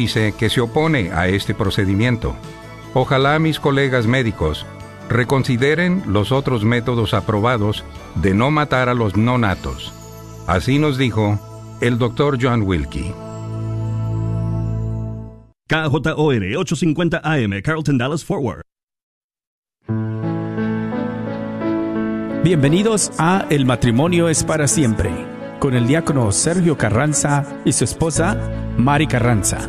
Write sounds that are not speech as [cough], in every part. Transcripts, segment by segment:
dice que se opone a este procedimiento. Ojalá mis colegas médicos reconsideren los otros métodos aprobados de no matar a los no natos. Así nos dijo el doctor John Wilkie. KJOR 850 AM, Carlton Dallas Forward. Bienvenidos a El matrimonio es para siempre, con el diácono Sergio Carranza y su esposa Mari Carranza.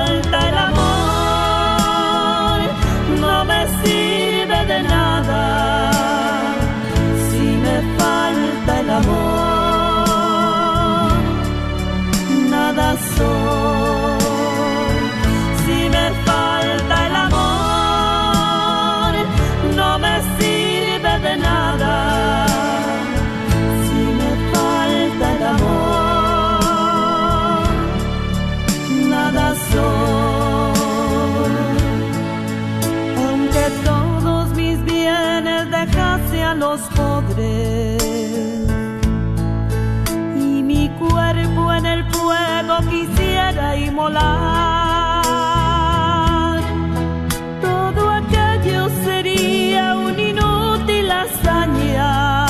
quisiera inmolar, todo aquello sería un inútil hazaña.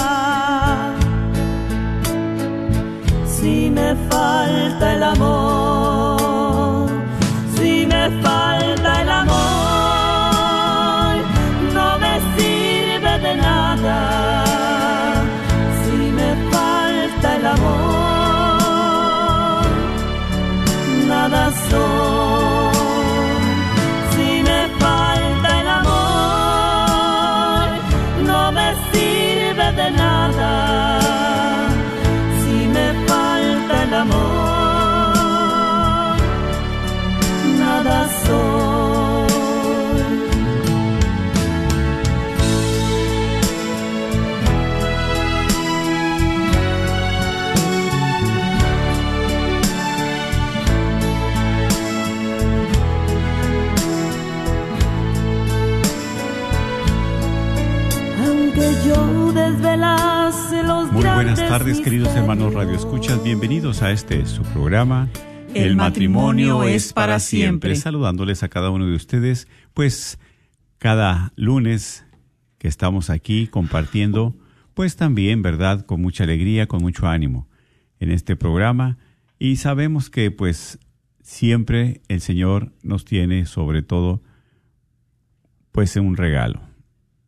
Si me falta el amor, tardes, queridos hermanos. Radio Escuchas. Bienvenidos a este su programa. El matrimonio es para siempre. Saludándoles a cada uno de ustedes, pues cada lunes que estamos aquí compartiendo, pues también, ¿verdad? Con mucha alegría, con mucho ánimo en este programa. Y sabemos que pues siempre el Señor nos tiene sobre todo pues un regalo.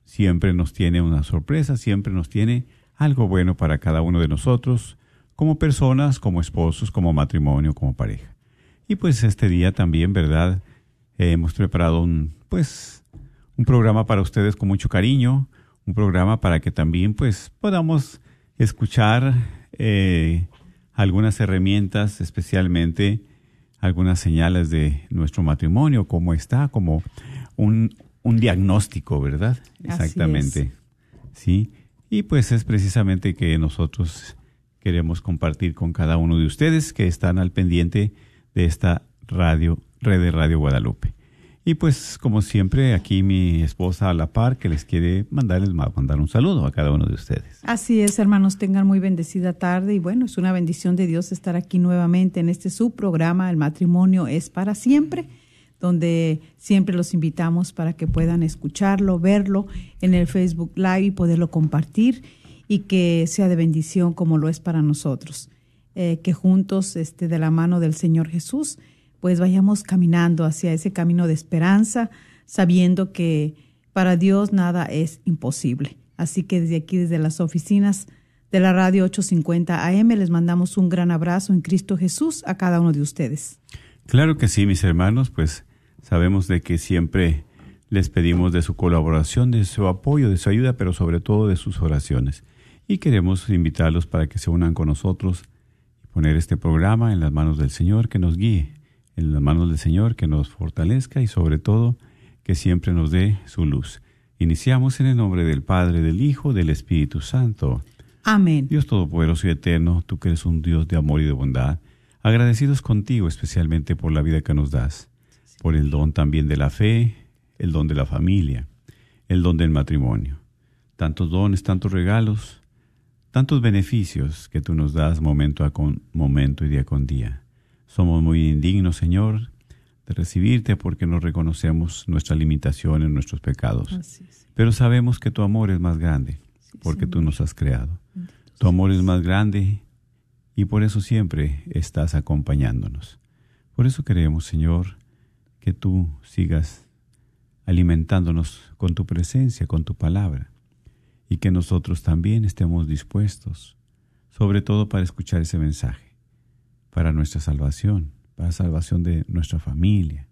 Siempre nos tiene una sorpresa, siempre nos tiene algo bueno para cada uno de nosotros, como personas, como esposos, como matrimonio, como pareja. Y pues este día también, ¿verdad? Eh, hemos preparado un, pues, un programa para ustedes con mucho cariño, un programa para que también, pues, podamos escuchar eh, algunas herramientas, especialmente algunas señales de nuestro matrimonio, cómo está, como un, un diagnóstico, ¿verdad? Así Exactamente. Sí. Y pues es precisamente que nosotros queremos compartir con cada uno de ustedes que están al pendiente de esta radio, red de Radio Guadalupe. Y pues, como siempre, aquí mi esposa a la par que les quiere mandarles mandar un saludo a cada uno de ustedes. Así es, hermanos, tengan muy bendecida tarde y bueno, es una bendición de Dios estar aquí nuevamente en este subprograma El matrimonio es para siempre, donde siempre los invitamos para que puedan escucharlo, verlo en el Facebook Live y poderlo compartir y que sea de bendición como lo es para nosotros. Eh, que juntos, este, de la mano del Señor Jesús, pues vayamos caminando hacia ese camino de esperanza, sabiendo que para Dios nada es imposible. Así que desde aquí, desde las oficinas de la radio 850 AM, les mandamos un gran abrazo en Cristo Jesús a cada uno de ustedes. Claro que sí, mis hermanos, pues sabemos de que siempre Les pedimos de su colaboración, de su apoyo, de su ayuda, pero sobre todo de sus oraciones. Y queremos invitarlos para que se unan con nosotros y poner este programa en las manos del Señor que nos guíe, en las manos del Señor que nos fortalezca y sobre todo que siempre nos dé su luz. Iniciamos en el nombre del Padre, del Hijo, del Espíritu Santo. Amén. Dios Todopoderoso y Eterno, tú que eres un Dios de amor y de bondad, agradecidos contigo especialmente por la vida que nos das, por el don también de la fe, el don de la familia, el don del matrimonio. Tantos dones, tantos regalos, tantos beneficios que tú nos das momento a con, momento y día con día. Somos muy indignos, Señor, de recibirte porque no reconocemos nuestras limitaciones, nuestros pecados. Pero sabemos que tu amor es más grande porque tú nos has creado. Tu amor es más grande y por eso siempre estás acompañándonos. Por eso queremos, Señor, que tú sigas alimentándonos con tu presencia, con tu palabra, y que nosotros también estemos dispuestos, sobre todo para escuchar ese mensaje, para nuestra salvación, para la salvación de nuestra familia,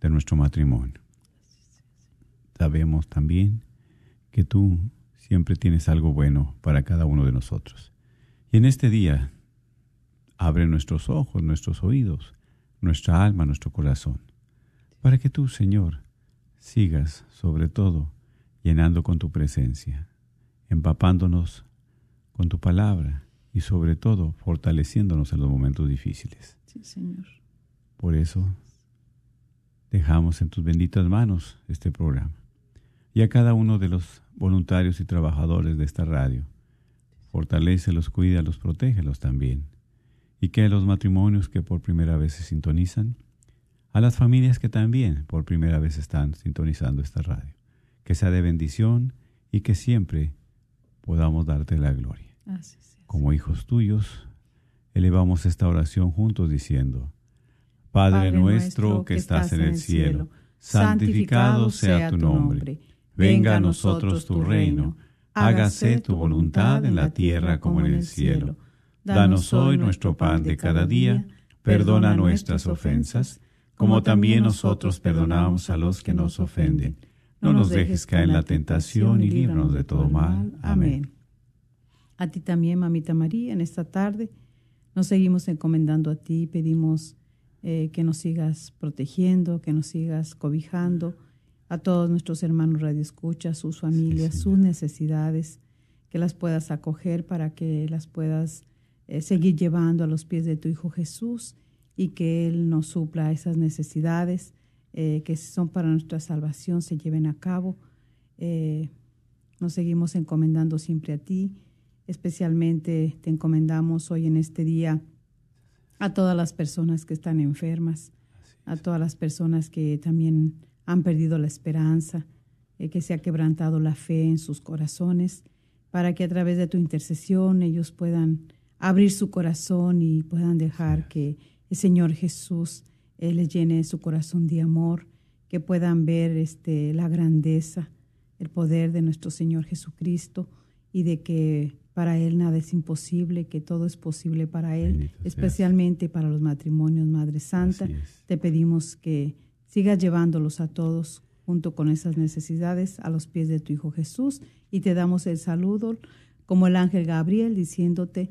de nuestro matrimonio. Sabemos también que tú siempre tienes algo bueno para cada uno de nosotros. Y en este día, abre nuestros ojos, nuestros oídos, nuestra alma, nuestro corazón, para que tú, Señor, sigas sobre todo llenando con tu presencia, empapándonos con tu palabra y sobre todo fortaleciéndonos en los momentos difíciles. Sí, Señor. Por eso dejamos en tus benditas manos este programa y a cada uno de los voluntarios y trabajadores de esta radio. Fortalécelos, cuídalos, protégelos también. Y que los matrimonios que por primera vez se sintonizan, a las familias que también por primera vez están sintonizando esta radio, que sea de bendición y que siempre podamos darte la gloria. Así es. Como hijos tuyos, elevamos esta oración juntos diciendo, Padre, nuestro que estás en el cielo, santificado sea tu nombre. Venga a nosotros tu reino. Hágase tu voluntad en la tierra como en el cielo. Danos hoy nuestro pan de cada día. Perdona nuestras ofensas, como también nosotros perdonamos a los que nos ofenden. No nos dejes caer en la tentación y líbranos de todo mal. Amén. A ti también, mamita María, en esta tarde nos seguimos encomendando a ti, pedimos eh, que nos sigas protegiendo, que nos sigas cobijando, a todos nuestros hermanos radioescuchas, sus familias, sus necesidades, que las puedas acoger para que las puedas eh, seguir llevando a los pies de tu Hijo Jesús y que Él nos supla esas necesidades eh, que son para nuestra salvación, se lleven a cabo. Eh, nos seguimos encomendando siempre a ti, especialmente te encomendamos hoy en este día a todas las personas que están enfermas, a todas las personas que también han perdido la esperanza, eh, que se ha quebrantado la fe en sus corazones, para que a través de tu intercesión ellos puedan abrir su corazón y puedan dejar que el Señor Jesús eh, les llene su corazón de amor, que puedan ver este, la grandeza, el poder de nuestro Señor Jesucristo y de que para Él nada es imposible, que todo es posible para Él, especialmente para los matrimonios, Madre Santa. Te pedimos que sigas llevándolos a todos junto con esas necesidades a los pies de tu Hijo Jesús y te damos el saludo como el ángel Gabriel diciéndote,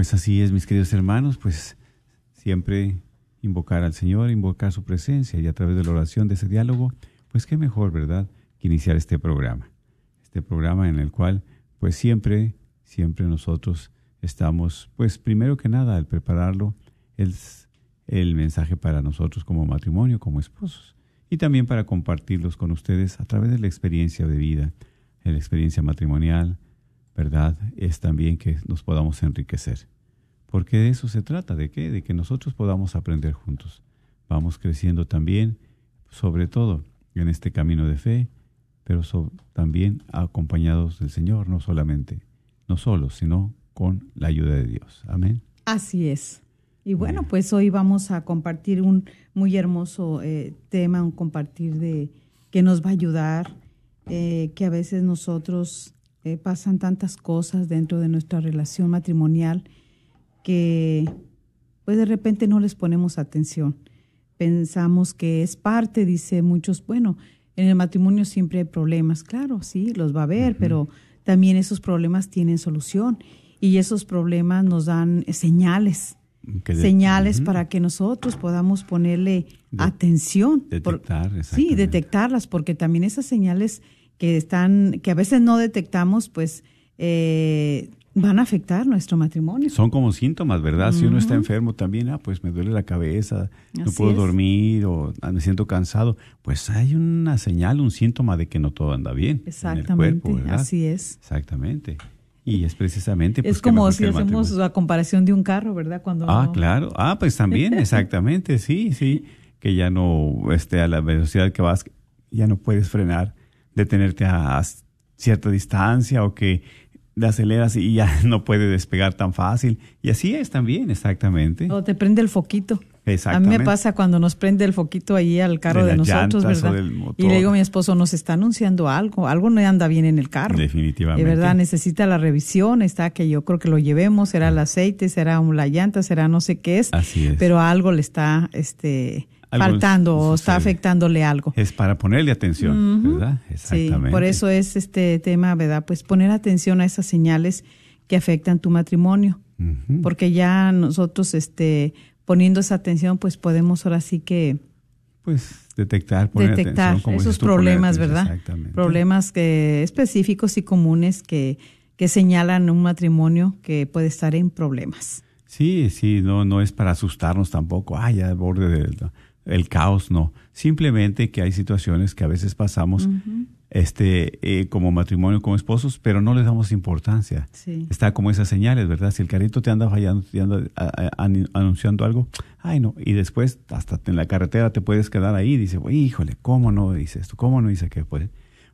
Pues así es, mis queridos hermanos, pues siempre invocar al Señor, invocar su presencia y a través de la oración, de ese diálogo, pues qué mejor, ¿verdad?, que iniciar este programa. Este programa en el cual, pues siempre, siempre nosotros estamos, pues primero que nada, al prepararlo, es el mensaje para nosotros como matrimonio, como esposos, y también para compartirlos con ustedes a través de la experiencia de vida, la experiencia matrimonial, ¿verdad? Es también que nos podamos enriquecer. Porque de eso se trata, ¿de qué? De que nosotros podamos aprender juntos. Vamos creciendo también, sobre todo en este camino de fe, pero so- también acompañados del Señor, no solamente, no solos, sino con la ayuda de Dios. Amén. Así es. Y bueno, pues hoy vamos a compartir un muy hermoso eh, tema, un compartir de que nos va a ayudar, eh, que a veces nosotros eh, pasan tantas cosas dentro de nuestra relación matrimonial que pues de repente no les ponemos atención. Pensamos que es parte, dice muchos, bueno, en el matrimonio siempre hay problemas, claro, sí, los va a haber, pero también esos problemas tienen solución y esos problemas nos dan eh, señales, de- señales para que nosotros podamos ponerle De- atención. Por- detectar, sí, detectarlas, porque también esas señales que están, que a veces no detectamos, pues eh, van a afectar nuestro matrimonio. Son como síntomas, ¿verdad? Si uno está enfermo también, ah, pues me duele la cabeza, no puedo es. dormir o ah, me siento cansado, pues hay una señal, un síntoma de que no todo anda bien en el Exactamente, cuerpo, ¿verdad? así es. Exactamente. Y es precisamente pues, es como si hacemos la comparación de un carro, ¿verdad? Cuando Ah, claro. Ah, pues también, [laughs] exactamente, sí, sí, que ya no esté a la velocidad que vas, ya no puedes frenar, detenerte a, a cierta distancia o que le aceleras y ya [laughs] no puede despegar tan fácil. Y así es también, exactamente. O te prende el foquito. A mí Exactamente. me pasa cuando nos prende el foquito ahí al carro De nosotros, ¿verdad? Y le digo a mi esposo, nos está anunciando algo, algo no anda bien en el carro. Definitivamente. De verdad, necesita la revisión, está que yo creo que lo llevemos, será el aceite, será la llanta, será no sé qué es, Así es. pero algo le está este, faltando o está afectándole algo. Es para ponerle atención. ¿verdad? Exactamente. Sí, por eso es este tema, ¿verdad? Pues poner atención a esas señales que afectan tu matrimonio, porque ya nosotros este poniendo esa atención, pues podemos ahora sí que Pues detectar, poner detectar atención, como esos tú, problemas, atención, ¿verdad? Exactamente. Problemas que específicos y comunes que que señalan un matrimonio que puede estar en problemas. Sí, sí, no, no es para asustarnos tampoco, ay, ya al borde del el caos, no. Simplemente que hay situaciones que a veces pasamos este, eh, como matrimonio, como esposos, pero no les damos importancia. Sí. Está como esas señales, ¿verdad? Si el carrito te anda fallando, te anda a- a- an- anunciando algo, ay no, y después hasta en la carretera te puedes quedar ahí, dice, híjole, ¿cómo no dice esto? ¿Cómo no dice que puede?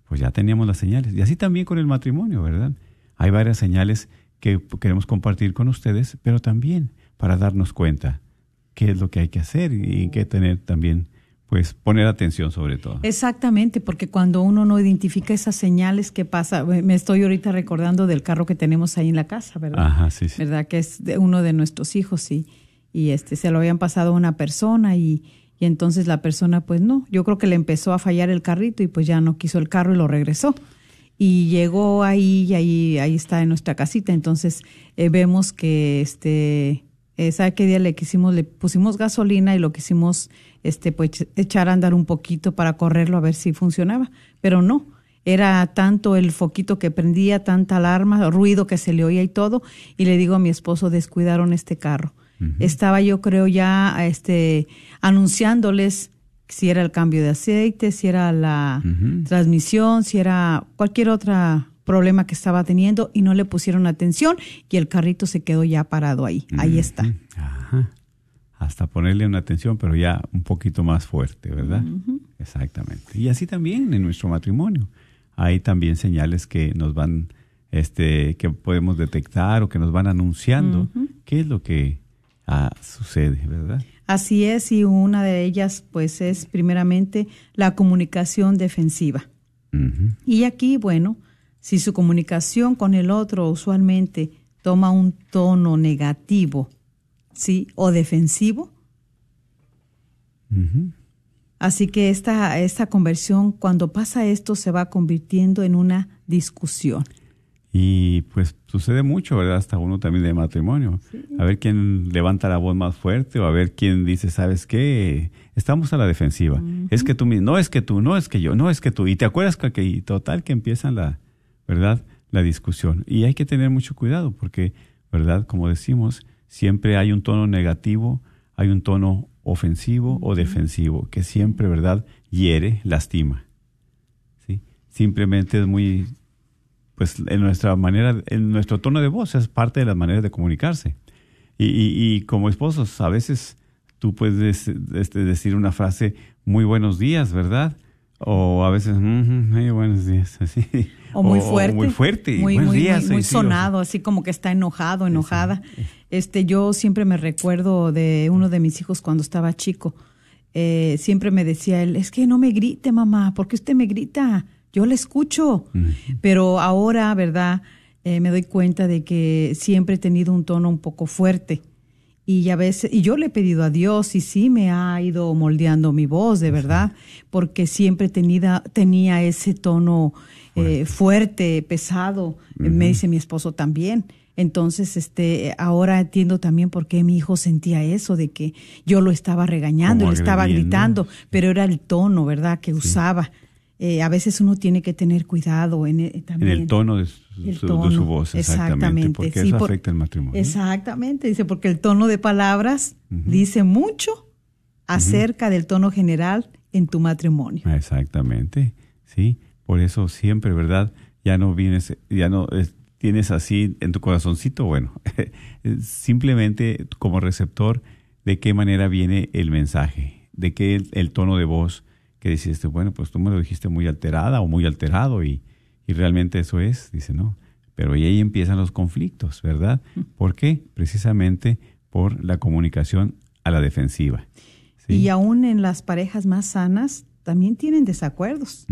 Pues ya teníamos las señales. Y así también con el matrimonio, ¿verdad? Hay varias señales que queremos compartir con ustedes, pero también para darnos cuenta qué es lo que hay que hacer y qué tener también, pues poner atención sobre todo. Exactamente, porque cuando uno no identifica esas señales que pasa, me estoy ahorita recordando del carro que tenemos ahí en la casa, ¿verdad? Ajá, sí, sí. ¿Verdad? Que es de uno de nuestros hijos y, y este se lo habían pasado a una persona y, y entonces la persona pues no, yo creo que le empezó a fallar el carrito y pues ya no quiso el carro y lo regresó. Y llegó ahí y ahí, ahí está en nuestra casita, entonces eh, vemos que este eh, ¿sabe qué día le quisimos? Le pusimos gasolina y lo quisimos este, pues, echar a andar un poquito para correrlo a ver si funcionaba, pero no. Era tanto el foquito que prendía, tanta alarma, ruido que se le oía y todo. Y le digo a mi esposo, descuidaron este carro. Estaba yo creo ya este, anunciándoles si era el cambio de aceite, si era la transmisión, si era cualquier otro problema que estaba teniendo y no le pusieron atención y el carrito se quedó ya parado ahí. Ahí está. Ajá. Hasta ponerle una atención, pero ya un poquito más fuerte, ¿verdad? Exactamente. Y así también en nuestro matrimonio. Hay también señales que nos van, este, que podemos detectar o que nos van anunciando qué es lo que ah, sucede, ¿verdad? Así es, y una de ellas pues es primeramente la comunicación defensiva. Y aquí, bueno, si su comunicación con el otro usualmente toma un tono negativo, ¿sí? O defensivo, así que esta, esta conversión, cuando pasa esto, se va convirtiendo en una discusión. Y pues sucede mucho, ¿verdad? Hasta uno también de matrimonio. A ver quién levanta la voz más fuerte o a ver quién dice, ¿sabes qué? Estamos a la defensiva. Es que tú, no es que tú, no es que yo, no es que tú. Y te acuerdas que, que- y total que empiezan la, ¿verdad? La discusión. Y hay que tener mucho cuidado porque, ¿verdad? Como decimos, siempre hay un tono negativo, hay un tono ofensivo o defensivo que siempre, ¿verdad? Hiere, lastima. ¿Sí? Simplemente es muy pues en nuestra manera, en nuestro tono de voz, es parte de las maneras de comunicarse. Y, y- y como esposos, a veces tú puedes este, decir una frase, muy buenos días, ¿verdad? O a veces, "Mm, buenos días, así. O muy fuerte. muy fuerte. Muy, buenos muy, días, muy, muy sí, o sea, sonado, así como que está enojado, enojada. Este, yo siempre me recuerdo de uno de mis hijos cuando estaba chico. Eh, siempre me decía él, es que no me grite, mamá, porque usted me grita, yo le escucho. Pero ahora, ¿verdad? Eh, me doy cuenta de que siempre he tenido un tono un poco fuerte. Y a veces, y yo le he pedido a Dios y sí me ha ido moldeando mi voz, de verdad, porque siempre tenida, tenía ese tono eh, fuerte, pesado. Me dice mi esposo también. Entonces, este, ahora entiendo también por qué mi hijo sentía eso, de que yo lo estaba regañando, Como le estaba gritando, pero era el tono, ¿verdad?, que usaba. Eh, a veces uno tiene que tener cuidado en, eh, En también. el tono de su, El su- de tono, su voz, exactamente, porque sí, eso por- afecta el matrimonio. Exactamente, dice, porque el tono de palabras dice mucho acerca del tono general en tu matrimonio. Exactamente, sí. Por eso siempre, ¿verdad? Ya no vienes, ya no eh, tienes así en tu corazoncito, bueno, [laughs] simplemente como receptor de qué manera viene el mensaje, de qué el, el tono de voz que dijiste, bueno, pues tú me lo dijiste muy alterada o muy alterado y, y realmente eso es, dice, no. Pero y ahí empiezan los conflictos, ¿verdad? ¿Por qué? Precisamente por la comunicación a la defensiva. ¿sí? Y aún en las parejas más sanas también tienen desacuerdos.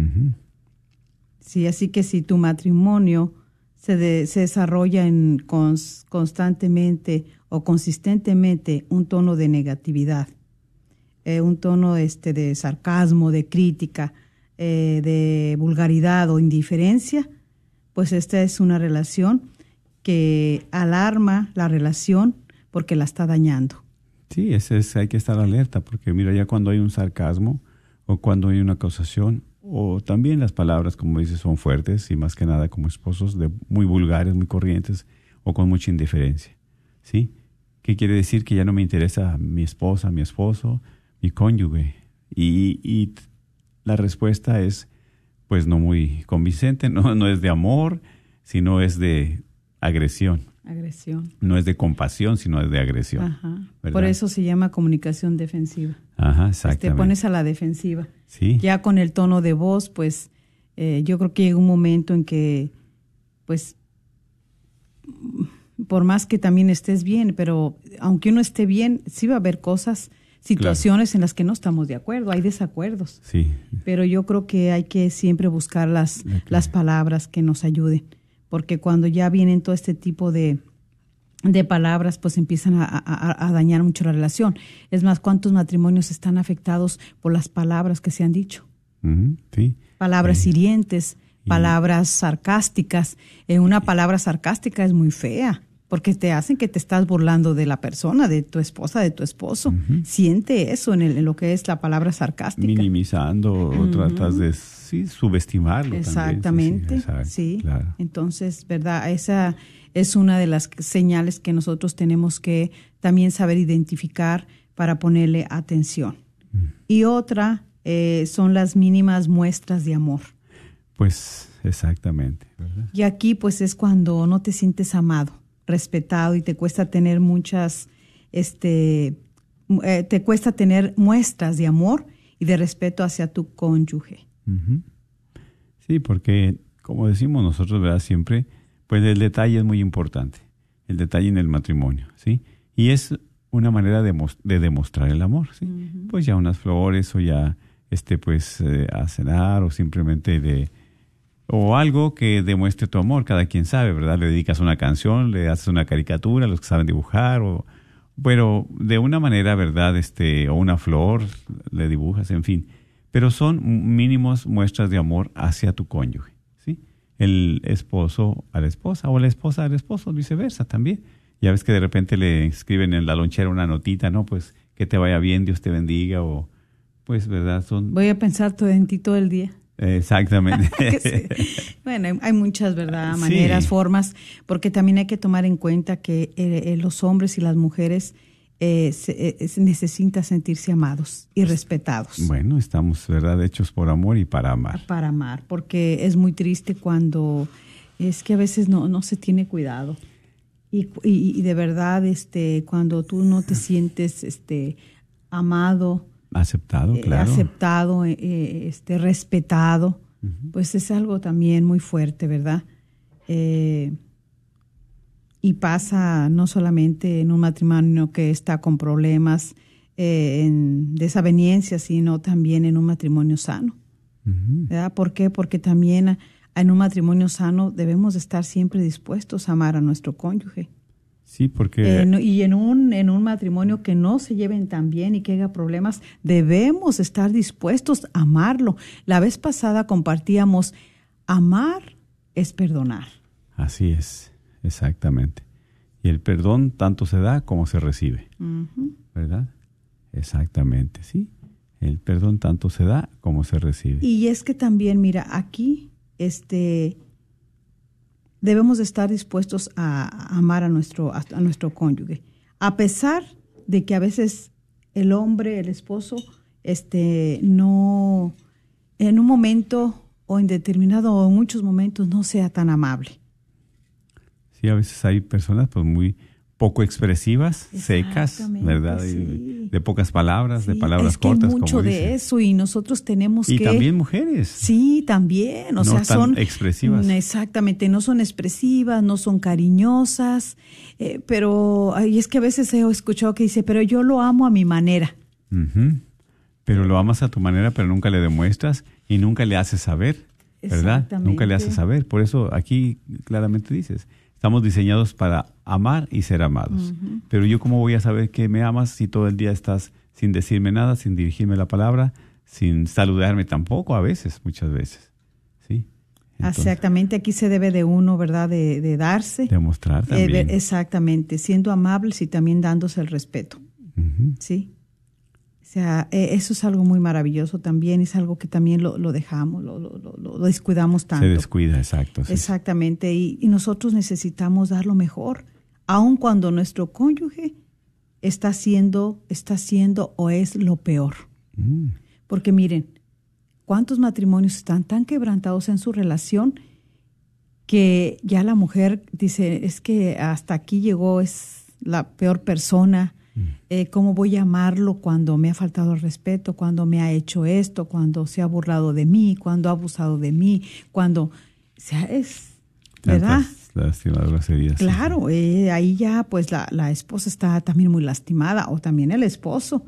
Sí, así que si tu matrimonio se, de- se desarrolla en cons- constantemente o consistentemente un tono de negatividad, eh, un tono este de sarcasmo, de crítica, eh, de vulgaridad o indiferencia, pues esta es una relación que alarma la relación porque la está dañando. Sí, ese es, hay que estar alerta, porque mira, ya cuando hay un sarcasmo o cuando hay una acusación, o también las palabras, como dices, son fuertes y más que nada como esposos, de muy vulgares, muy corrientes o con mucha indiferencia. ¿Sí? ¿Qué quiere decir? Que ya no me interesa mi esposa, mi esposo, mi cónyuge. Y, la respuesta es, pues no muy convincente, [laughs] no, no es de amor, sino es de agresión. Agresión. No es de compasión, sino es de agresión. Ajá. Por eso se llama comunicación defensiva. Ajá, Te exactamente. pones a la defensiva. Sí. Ya con el tono de voz, pues eh, yo creo que llega un momento en que, pues, por más que también estés bien, pero aunque uno esté bien, sí va a haber cosas, situaciones en las que no estamos de acuerdo, hay desacuerdos. Sí, Pero yo creo que hay que siempre buscar las, las palabras que nos ayuden, porque cuando ya vienen todo este tipo de, de palabras, pues empiezan a, a- a dañar mucho la relación. Es más, ¿cuántos matrimonios están afectados por las palabras que se han dicho? Sí. Palabras Sí. hirientes, palabras sarcásticas. Eh, una palabra sarcástica es muy fea. Porque te hacen que te estás burlando de la persona, de tu esposa, de tu esposo. Siente eso en, el- en lo que es la palabra sarcástica. Minimizando o tratas de sí, subestimarlo. también. Sí, sí, Exactamente, sí. Claro. Entonces, ¿verdad? Esa es una de las señales que nosotros tenemos que también saber identificar para ponerle atención. Y otra eh, son las mínimas muestras de amor. Pues exactamente. ¿verdad? Y aquí pues es cuando no te sientes amado, respetado y te cuesta tener muchas, este, eh, te cuesta tener muestras de amor y de respeto hacia tu cónyuge. Sí, porque como decimos nosotros, ¿verdad? Siempre, pues el detalle es muy importante. El detalle en el matrimonio, ¿sí? Y es una manera de, de demostrar el amor, ¿sí? Pues ya unas flores o ya, este, pues, eh, a cenar o simplemente de, o algo que demuestre tu amor, cada quien sabe, ¿verdad? Le dedicas una canción, le haces una caricatura, los que saben dibujar, o, pero de una manera, ¿verdad? Este, o una flor, le dibujas, en fin. Pero son mínimos muestras de amor hacia tu cónyuge, ¿sí? El esposo a la esposa, o la esposa al esposo, viceversa también. Ya ves que de repente le escriben en la lonchera una notita, ¿no? Pues que te vaya bien, Dios te bendiga, o pues, ¿verdad? Son Voy a pensar todo en ti todo el día. Exactamente. [laughs] Sí. Bueno, hay- muchas, ¿verdad? Sí. Maneras, formas, porque también hay que tomar en cuenta que eh, eh, los hombres y las mujeres eh, se, eh, se necesitan sentirse amados y respetados Bueno, estamos, ¿verdad? Hechos por amor y para amar. para amar, porque es muy triste cuando es que a veces no, no se tiene cuidado. Y, y- y de verdad, este, cuando tú no te sientes este, amado, Aceptado, eh, claro. aceptado, eh, eh, este, respetado, pues es algo también muy fuerte, ¿verdad? Eh, y pasa no solamente en un matrimonio que está con problemas eh, en desaveniencia, sino también en un matrimonio sano. ¿verdad? ¿Por qué? Porque también en un matrimonio sano debemos estar siempre dispuestos a amar a nuestro cónyuge. Sí, porque En- y en un, en un matrimonio que no se lleven tan bien y que haya problemas, debemos estar dispuestos a amarlo. La vez pasada compartíamos, amar es perdonar. así es, exactamente. Y el perdón tanto se da como se recibe. ¿verdad? Exactamente, sí. El perdón tanto se da como se recibe. Y es que también, mira, aquí este, debemos de estar dispuestos a, amar a nuestro, a nuestro cónyuge. A pesar de que a veces el hombre, el esposo, este, no, en un momento o en determinado o en muchos momentos no sea tan amable. Sí, a veces hay personas pues muy poco expresivas, secas, ¿verdad? Y sí. de pocas palabras, de palabras es que hay cortas, mucho como de eso y nosotros tenemos Y que también mujeres. Sí, también, o No sea, tan son expresivas. Exactamente, no son expresivas, no son cariñosas, eh, pero ay, es que a veces he escuchado que dice, pero yo lo amo a mi manera. Pero lo amas a tu manera, pero nunca le demuestras y nunca le haces saber, ¿verdad? Nunca le haces saber. Por eso aquí claramente dices, estamos diseñados para amar y ser amados. Pero yo cómo voy a saber que me amas si todo el día estás sin decirme nada, sin dirigirme la palabra, sin saludarme tampoco a veces, muchas veces. ¿Sí? Entonces, Exactamente, aquí se debe de uno, ¿verdad? De, de darse. Demostrar Eh, también. exactamente, siendo amables y también dándose el respeto. Sí. O sea, eh, eso es algo muy maravilloso también, es algo que también lo, lo dejamos, lo, lo- lo- lo descuidamos tanto. Se descuida, exacto. sí. Exactamente, y, y nosotros necesitamos dar lo mejor, aun cuando nuestro cónyuge está haciendo, está haciendo o es lo peor. Mm. Porque miren, cuántos matrimonios están tan quebrantados en su relación que ya la mujer dice, es que hasta aquí llegó, es la peor persona, eh, ¿cómo voy a amarlo cuando me ha faltado el respeto, cuando me ha hecho esto, cuando se ha burlado de mí, cuando ha abusado de mí, cuando, o sea, es, ¿verdad? Heridas. sí. Claro, eh, ahí ya pues la, la esposa está también muy lastimada o también el esposo,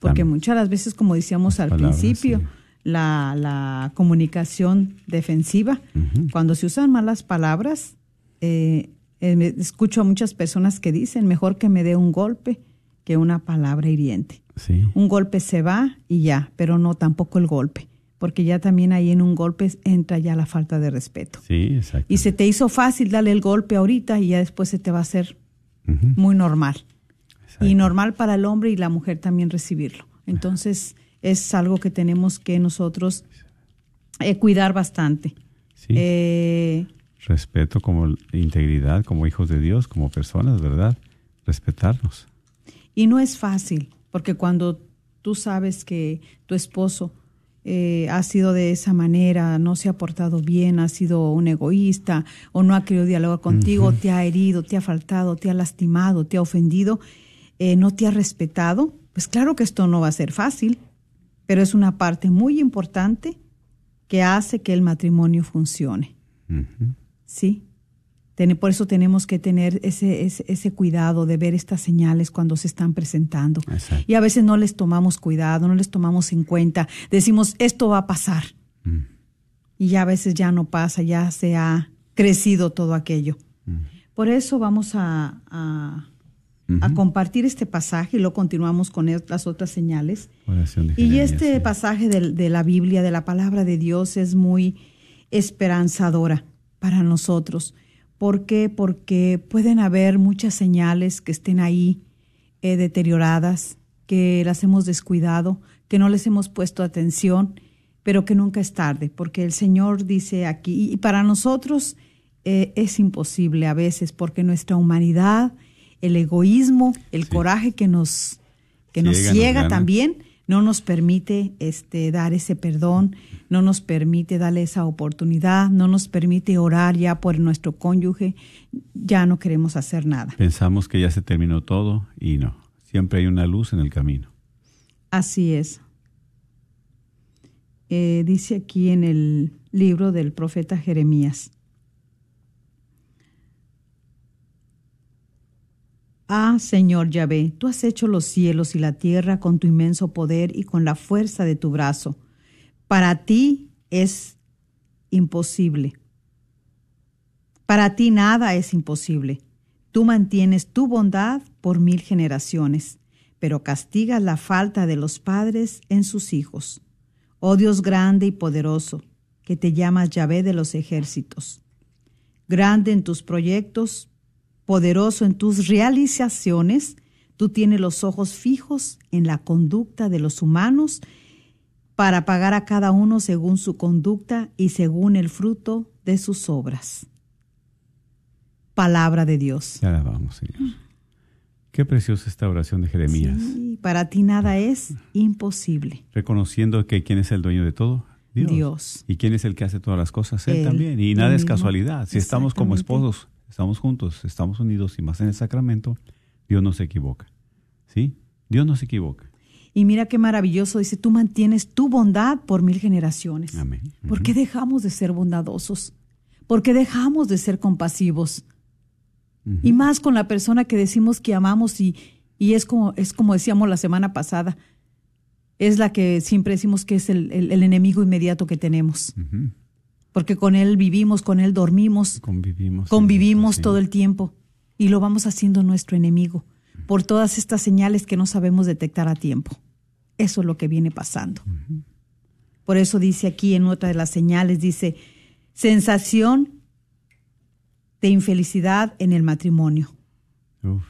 porque También. muchas las veces, como decíamos Las al palabras, principio, sí. la, la comunicación defensiva, cuando se usan malas palabras, eh, eh, escucho a muchas personas que dicen, mejor que me dé un golpe que una palabra hiriente. Sí. Un golpe se va y ya, pero no tampoco el golpe, porque ya también ahí en un golpe entra ya la falta de respeto. Sí, exacto. Y se te hizo fácil darle el golpe ahorita y ya después se te va a hacer muy normal. Exacto. Y normal para el hombre y la mujer también recibirlo. Entonces es algo que tenemos que nosotros eh, cuidar bastante. Sí. Eh, Respeto como integridad, como hijos de Dios, como personas, ¿verdad? Respetarnos. Y no es fácil, porque cuando tú sabes que tu esposo eh, ha sido de esa manera, no se ha portado bien, ha sido un egoísta o no ha querido dialogar contigo, te ha herido, te ha faltado, te ha lastimado, te ha ofendido, eh, no te ha respetado, pues claro que esto no va a ser fácil, pero es una parte muy importante que hace que el matrimonio funcione. Sí. Por eso tenemos que tener ese, ese, ese cuidado de ver estas señales cuando se están presentando. Exacto. Y a veces no les tomamos cuidado, no les tomamos en cuenta. Decimos, esto va a pasar. Mm. Y ya a veces ya no pasa, ya se ha crecido todo aquello. Por eso vamos a, a, a compartir este pasaje y lo continuamos con el- las otras señales. Y este sí. pasaje de, la Biblia, de la palabra de Dios, es muy esperanzadora para nosotros. ¿Por qué? Porque pueden haber muchas señales que estén ahí eh, deterioradas, que las hemos descuidado, que no les hemos puesto atención, pero que nunca es tarde, porque el Señor dice aquí, y para nosotros eh, es imposible a veces, porque nuestra humanidad, el egoísmo, el coraje que nos, que nos Ciega, nos ciega gana. también, no nos permite este, dar ese perdón, no nos permite darle esa oportunidad, no nos permite orar ya por nuestro cónyuge, ya no queremos hacer nada. Pensamos que ya se terminó todo y no. Siempre hay una luz en el camino. Así es. eh, dice aquí en el libro del profeta Jeremías. Ah, Señor Yahvé, tú has hecho los cielos y la tierra con tu inmenso poder y con la fuerza de tu brazo. Para ti es imposible. Para ti nada es imposible. Tú mantienes tu bondad por mil generaciones, pero castigas la falta de los padres en sus hijos. Oh Dios grande y poderoso, que te llamas Yahvé de los ejércitos. Grande en tus proyectos, poderoso en tus realizaciones, tú tienes los ojos fijos en la conducta de los humanos para pagar a cada uno según su conducta y según el fruto de sus obras. Palabra de Dios. Ya la vamos, Señor. Qué preciosa esta oración de Jeremías. Sí, para ti nada es imposible. Reconociendo que quién es el dueño de todo. Dios. Dios. ¿Y quién es el que hace todas las cosas? Él, Él, también. Y nada es casualidad. Si estamos como esposos, estamos juntos, estamos unidos y más en el sacramento, Dios no se equivoca. ¿Sí? Dios no se equivoca. Y mira qué maravilloso, dice, tú mantienes tu bondad por mil generaciones. Amén. ¿Por qué dejamos de ser bondadosos? ¿Por qué dejamos de ser compasivos? Y más con la persona que decimos que amamos y, y es, como, es como decíamos la semana pasada, es la que siempre decimos que es el, el- el enemigo inmediato que tenemos. Porque con él vivimos, con él dormimos, Convivimos. sí. todo el tiempo y lo vamos haciendo nuestro enemigo por todas estas señales que no sabemos detectar a tiempo. Eso es lo que viene pasando. Por eso dice aquí en otra de las señales, dice, sensación de infelicidad en el matrimonio. Uf.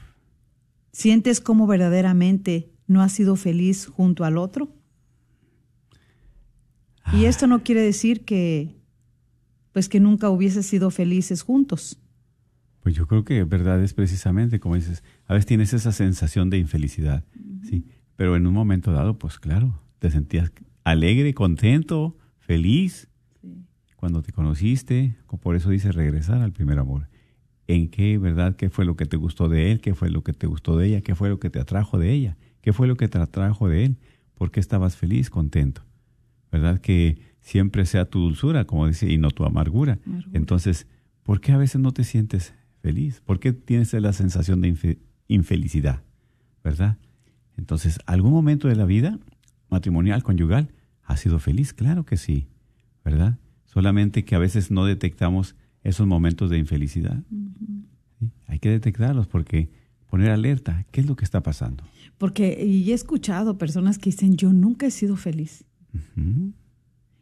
¿Sientes cómo verdaderamente no has sido feliz junto al otro? Y esto no quiere decir que pues que nunca hubieses sido felices juntos. Pues yo creo que verdad es precisamente como dices, a veces tienes esa sensación de infelicidad, sí, pero en un momento dado, pues claro, te sentías alegre, contento, feliz cuando te conociste, co- por eso dice regresar al primer amor. ¿En qué, verdad, qué fue lo que te gustó de él, qué fue lo que te gustó de ella, qué fue lo que te atrajo de ella, qué fue lo que te atrajo de él, por qué estabas feliz, contento? ¿Verdad que siempre sea tu dulzura, como dice, y no tu amargura? Amargura. Entonces, ¿por qué a veces no te sientes feliz? ¿Por qué tienes la sensación de infe- infelicidad? ¿Verdad? Entonces, ¿algún momento de la vida matrimonial, conyugal, has sido feliz? Claro que sí, ¿verdad? Solamente que a veces no detectamos esos momentos de infelicidad. ¿sí? Hay que detectarlos porque poner alerta, ¿qué es lo que está pasando? Porque y he escuchado personas que dicen, yo nunca he sido feliz.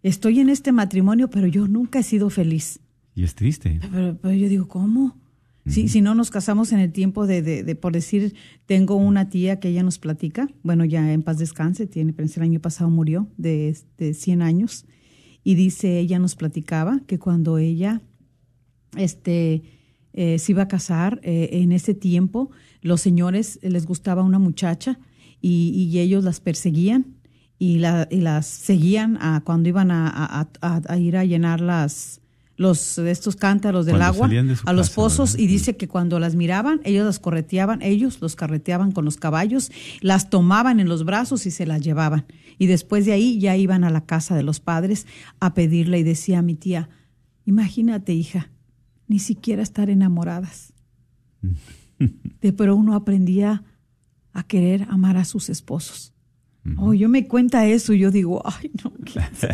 Estoy en este matrimonio, pero yo nunca he sido feliz. Y es triste. Pero, pero yo digo, ¿cómo? Si, si no nos casamos en el tiempo de, de, de, por decir, tengo una tía que ella nos platica, bueno, ya en paz descanse, tiene, pensé el año pasado murió de, de 100 años, y dice, ella nos platicaba que cuando ella este, eh, se iba a casar, eh, en ese tiempo los señores eh, les gustaba una muchacha y, y ellos las perseguían y, la, y las seguían a, cuando iban a, a- a- a ir a llenar las los de estos cántaros del Cuando agua de a los pozos ¿verdad? y dice que cuando las miraban ellos las correteaban ellos los carreteaban con los caballos las tomaban en los brazos y se las llevaban. Y después de ahí ya iban a la casa de los padres a pedirle y decía mi tía imagínate hija ni siquiera estar enamoradas [laughs] de, pero uno aprendía a querer amar a sus esposos oh yo me cuenta eso y yo digo ay no. [laughs]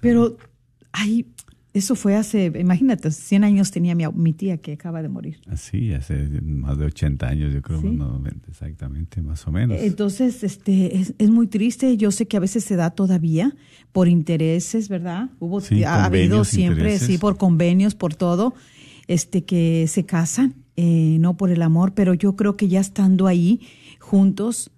Pero, ay, eso fue hace, imagínate, 100 años tenía mi, mi tía que acaba de morir. Así, hace más de 80 años, yo creo, Sí. no, 90, exactamente, más o menos. Entonces, este, es, es muy triste. Yo sé que a veces se da todavía por intereses, ¿verdad? Hubo, Sí, ha habido siempre, intereses. sí, por convenios, por todo, este, que se casan, eh, no por el amor, pero yo creo que ya estando ahí juntos,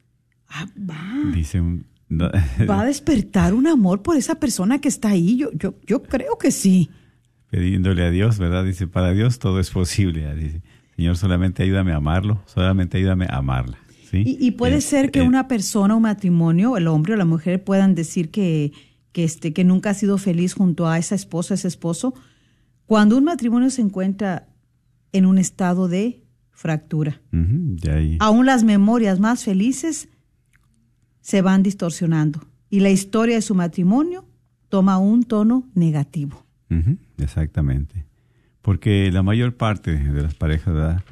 ah, va, Dice un... no, [laughs] va a despertar un amor por esa persona que está ahí. Yo, yo, yo creo que sí. pidiéndole a Dios, ¿verdad? Dice, para Dios todo es posible. ah, Dice, Señor, solamente ayúdame a amarlo, solamente ayúdame a amarla. ¿sí? Y, y puede Eh, ser que eh, una persona, un matrimonio, el hombre o la mujer puedan decir que, que, este, que nunca ha sido feliz junto a esa esposa, ese esposo, cuando un matrimonio se encuentra en un estado de fractura. ahí. Aún las memorias más felices se van distorsionando y la historia de su matrimonio toma un tono negativo. Exactamente. Porque la mayor parte de las parejas, ¿verdad?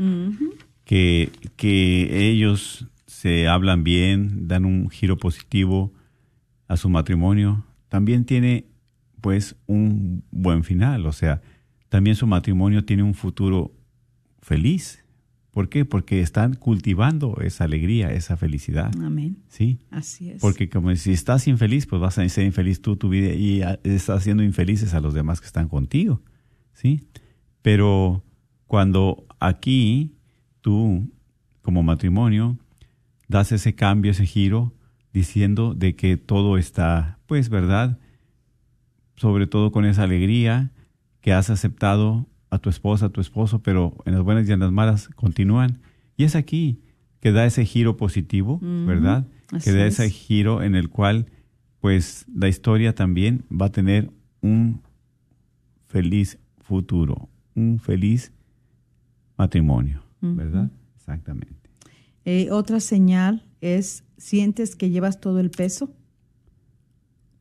que, que ellos se hablan bien, dan un giro positivo a su matrimonio, también tiene pues un buen final, o sea, también su matrimonio tiene un futuro feliz. ¿Por qué? Porque están cultivando esa alegría, esa felicidad. Amén. ¿Sí? Así es. Porque como si estás infeliz, pues vas a ser infeliz tú, tu vida, y estás haciendo infelices a los demás que están contigo. ¿Sí? Pero cuando aquí tú, como matrimonio, das ese cambio, ese giro, diciendo de que todo está, pues, ¿verdad? Sobre todo con esa alegría que has aceptado a tu esposa, a tu esposo, pero en las buenas y en las malas continúan. Y es aquí que da ese giro positivo, ¿verdad? así Que da es. ese giro en el cual, pues, la historia también va a tener un feliz futuro, un feliz matrimonio, ¿verdad? Exactamente. Eh, otra señal es, ¿sientes que llevas todo el peso?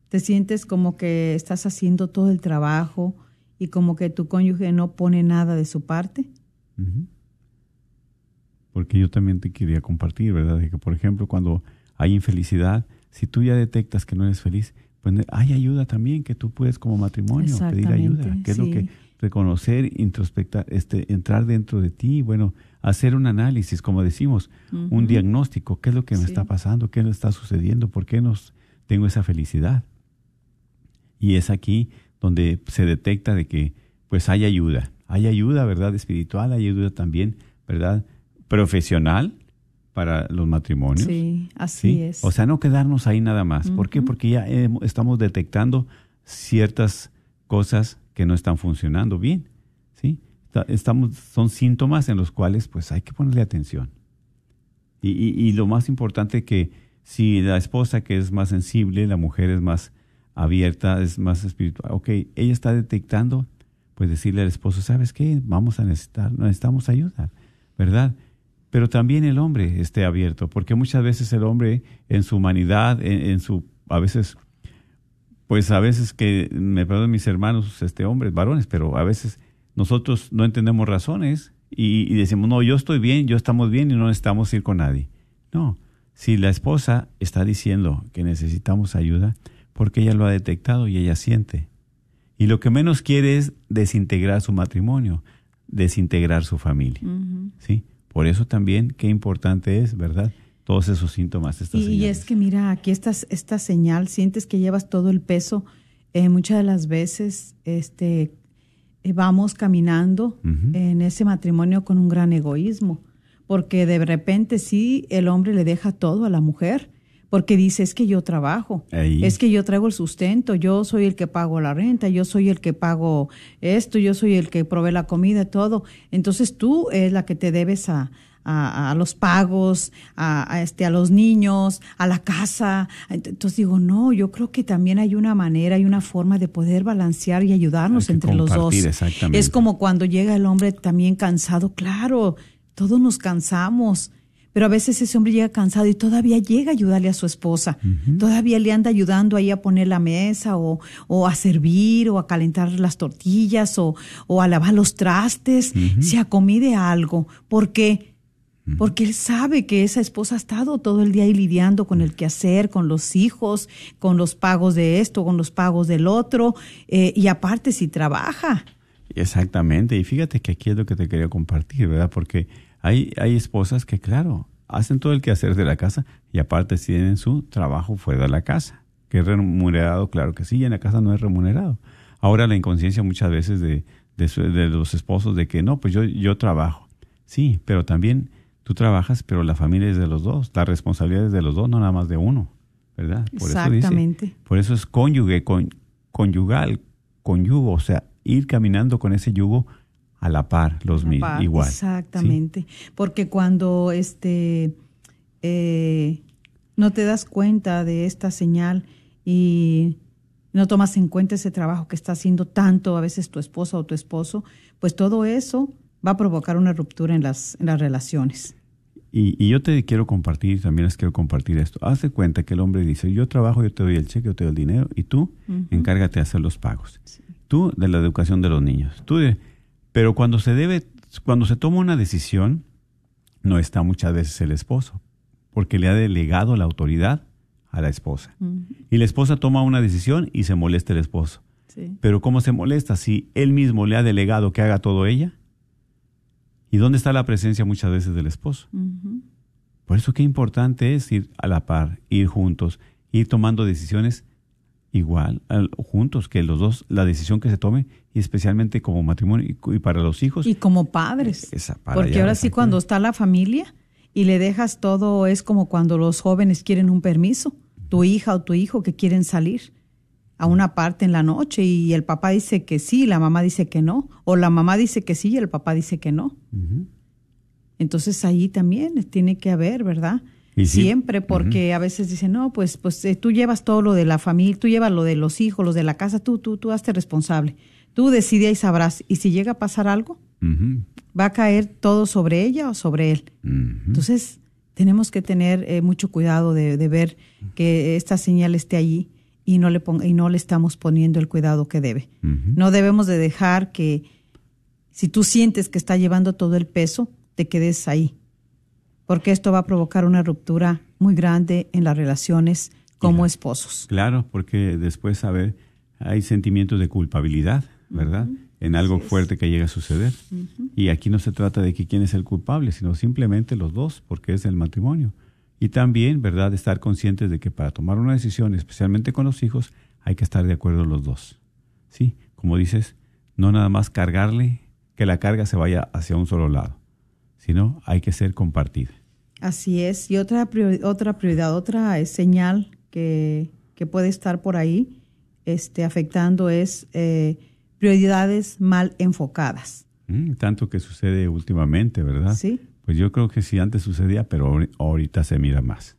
¿Te sientes como que estás haciendo todo el trabajo y como que tu cónyuge no pone nada de su parte? Porque yo también te quería compartir, ¿verdad? De que, por ejemplo, cuando hay infelicidad, si tú ya detectas que no eres feliz, pues hay ayuda también que tú puedes como matrimonio pedir ayuda, que es lo que reconocer, introspectar, este, entrar dentro de ti, bueno, hacer un análisis, como decimos, un diagnóstico, qué es lo que me está pasando, qué me está sucediendo, por qué no tengo esa felicidad. Y es aquí donde se detecta de que pues hay ayuda, hay ayuda, ¿verdad? Espiritual, hay ayuda también, ¿verdad? Profesional para los matrimonios. Sí, así ¿sí? es. O sea, no quedarnos ahí nada más. ¿Por qué? Porque ya estamos detectando ciertas cosas que no están funcionando bien, ¿sí? Estamos, son síntomas en los cuales pues hay que ponerle atención. Y, y- y lo más importante que si la esposa que es más sensible, la mujer es más abierta, es más espiritual, ok, ella está detectando, pues decirle al esposo, ¿sabes qué? Vamos a necesitar, necesitamos ayuda, ¿verdad? Pero también el hombre esté abierto, porque muchas veces el hombre en su humanidad, en, su, a veces, pues a veces que, me perdonen mis hermanos, este hombres, varones, pero a veces nosotros no entendemos razones y, y decimos, no, yo estoy bien, yo estamos bien y no necesitamos ir con nadie. No, si la esposa está diciendo que necesitamos ayuda, porque ella lo ha detectado y ella siente. Y lo que menos quiere es desintegrar su matrimonio, desintegrar su familia. ¿sí? Por eso también qué importante es, ¿verdad? Todos esos síntomas, estas Y, y es que mira, aquí esta, esta señal, sientes que llevas todo el peso. Eh, muchas de las veces este, eh, vamos caminando en ese matrimonio con un gran egoísmo, porque de repente sí el hombre le deja todo a la mujer, porque dice, es que yo trabajo, Ahí. es que yo traigo el sustento, yo soy el que pago la renta, yo soy el que pago esto, yo soy el que provee la comida, todo. Entonces tú es la que te debes a, a, a los pagos, a, a este, a los niños, a la casa. Ent- Entonces digo, no, yo creo que también hay una manera, hay una forma de poder balancear y ayudarnos entre los dos. exactamente. Es como cuando llega el hombre también cansado, claro, todos nos cansamos. Pero a veces ese hombre llega cansado y todavía llega a ayudarle a su esposa. Todavía le anda ayudando ahí a poner la mesa o, o a servir o a calentar las tortillas o, o a lavar los trastes, se acomide algo. ¿Por qué? Porque él sabe que esa esposa ha estado todo el día ahí lidiando con el quehacer, con los hijos, con los pagos de esto, con los pagos del otro, eh, y aparte si trabaja. Exactamente, y fíjate que aquí es lo que te quería compartir, ¿verdad? Porque hay, hay esposas que, claro, hacen todo el quehacer de la casa y aparte tienen su trabajo fuera de la casa, que es remunerado, claro que sí, y en la casa no es remunerado. Ahora la inconsciencia muchas veces de, de, su- de los esposos de que no, pues yo, yo trabajo. Sí, pero también tú trabajas, pero la familia es de los dos, la responsabilidad es de los dos, no nada más de uno, ¿verdad? Por Eso Exactamente. dice, por eso es cónyuge, con, conyugal, conyugo, o sea, ir caminando con ese yugo a la par, los paz, igual. Exactamente. Porque cuando este eh, no te das cuenta de esta señal y no tomas en cuenta ese trabajo que está haciendo tanto a veces tu esposa o tu esposo, pues todo eso va a provocar una ruptura en las, en las relaciones. Y, y yo te quiero compartir, también les quiero compartir esto. Haz de cuenta que el hombre dice, yo trabajo, yo te doy el cheque, yo te doy el dinero, y tú encárgate de hacer los pagos. Tú de la educación de los niños. Tú de, pero cuando se debe, cuando se toma una decisión, no está muchas veces el esposo, porque le ha delegado la autoridad a la esposa. Y la esposa toma una decisión y se molesta el esposo. Sí. Pero ¿cómo se molesta si él mismo le ha delegado que haga todo ella? ¿Y dónde está la presencia muchas veces del esposo? Por eso qué importante es ir a la par, ir juntos, ir tomando decisiones igual, al- juntos, que los dos, la decisión que se tome, y especialmente como matrimonio y, para los hijos. Y como padres. Esa para Porque ahora sí, cuando está la familia y le dejas todo, es como cuando los jóvenes quieren un permiso, tu hija o tu hijo que quieren salir a una parte en la noche y el papá dice que sí, la mamá dice que no, o la mamá dice que sí y el papá dice que no. Entonces ahí también tiene que haber, ¿verdad? Y sí. Siempre, porque a veces dicen, no, pues, pues eh, tú llevas todo lo de la familia, tú llevas lo de los hijos, los de la casa, tú, tú, tú hazte responsable. Tú decide y sabrás. Y si llega a pasar algo, va a caer todo sobre ella o sobre él. Entonces, tenemos que tener eh, mucho cuidado de, de ver que esta señal esté allí y no, le y no le estamos poniendo el cuidado que debe. No debemos de dejar que, si tú sientes que está llevando todo el peso, te quedes ahí. Porque esto va a provocar una ruptura muy grande en las relaciones como Claro. esposos. Claro, porque después, a ver, hay sentimientos de culpabilidad, ¿verdad? En algo fuerte que llega a suceder. Y aquí no se trata de que quién es el culpable, sino simplemente los dos, porque es el matrimonio. Y también, ¿verdad?, estar conscientes de que para tomar una decisión, especialmente con los hijos, hay que estar de acuerdo los dos. Sí, como dices, no nada más cargarle, que la carga se vaya hacia un solo lado, sino hay que ser compartida. Así es. Y otra, priori- otra prioridad, otra eh, señal que, que puede estar por ahí este, afectando es eh, prioridades mal enfocadas. Mm, tanto que sucede últimamente, ¿verdad? Sí. Pues yo creo que sí antes sucedía, pero ahori- ahorita se mira más.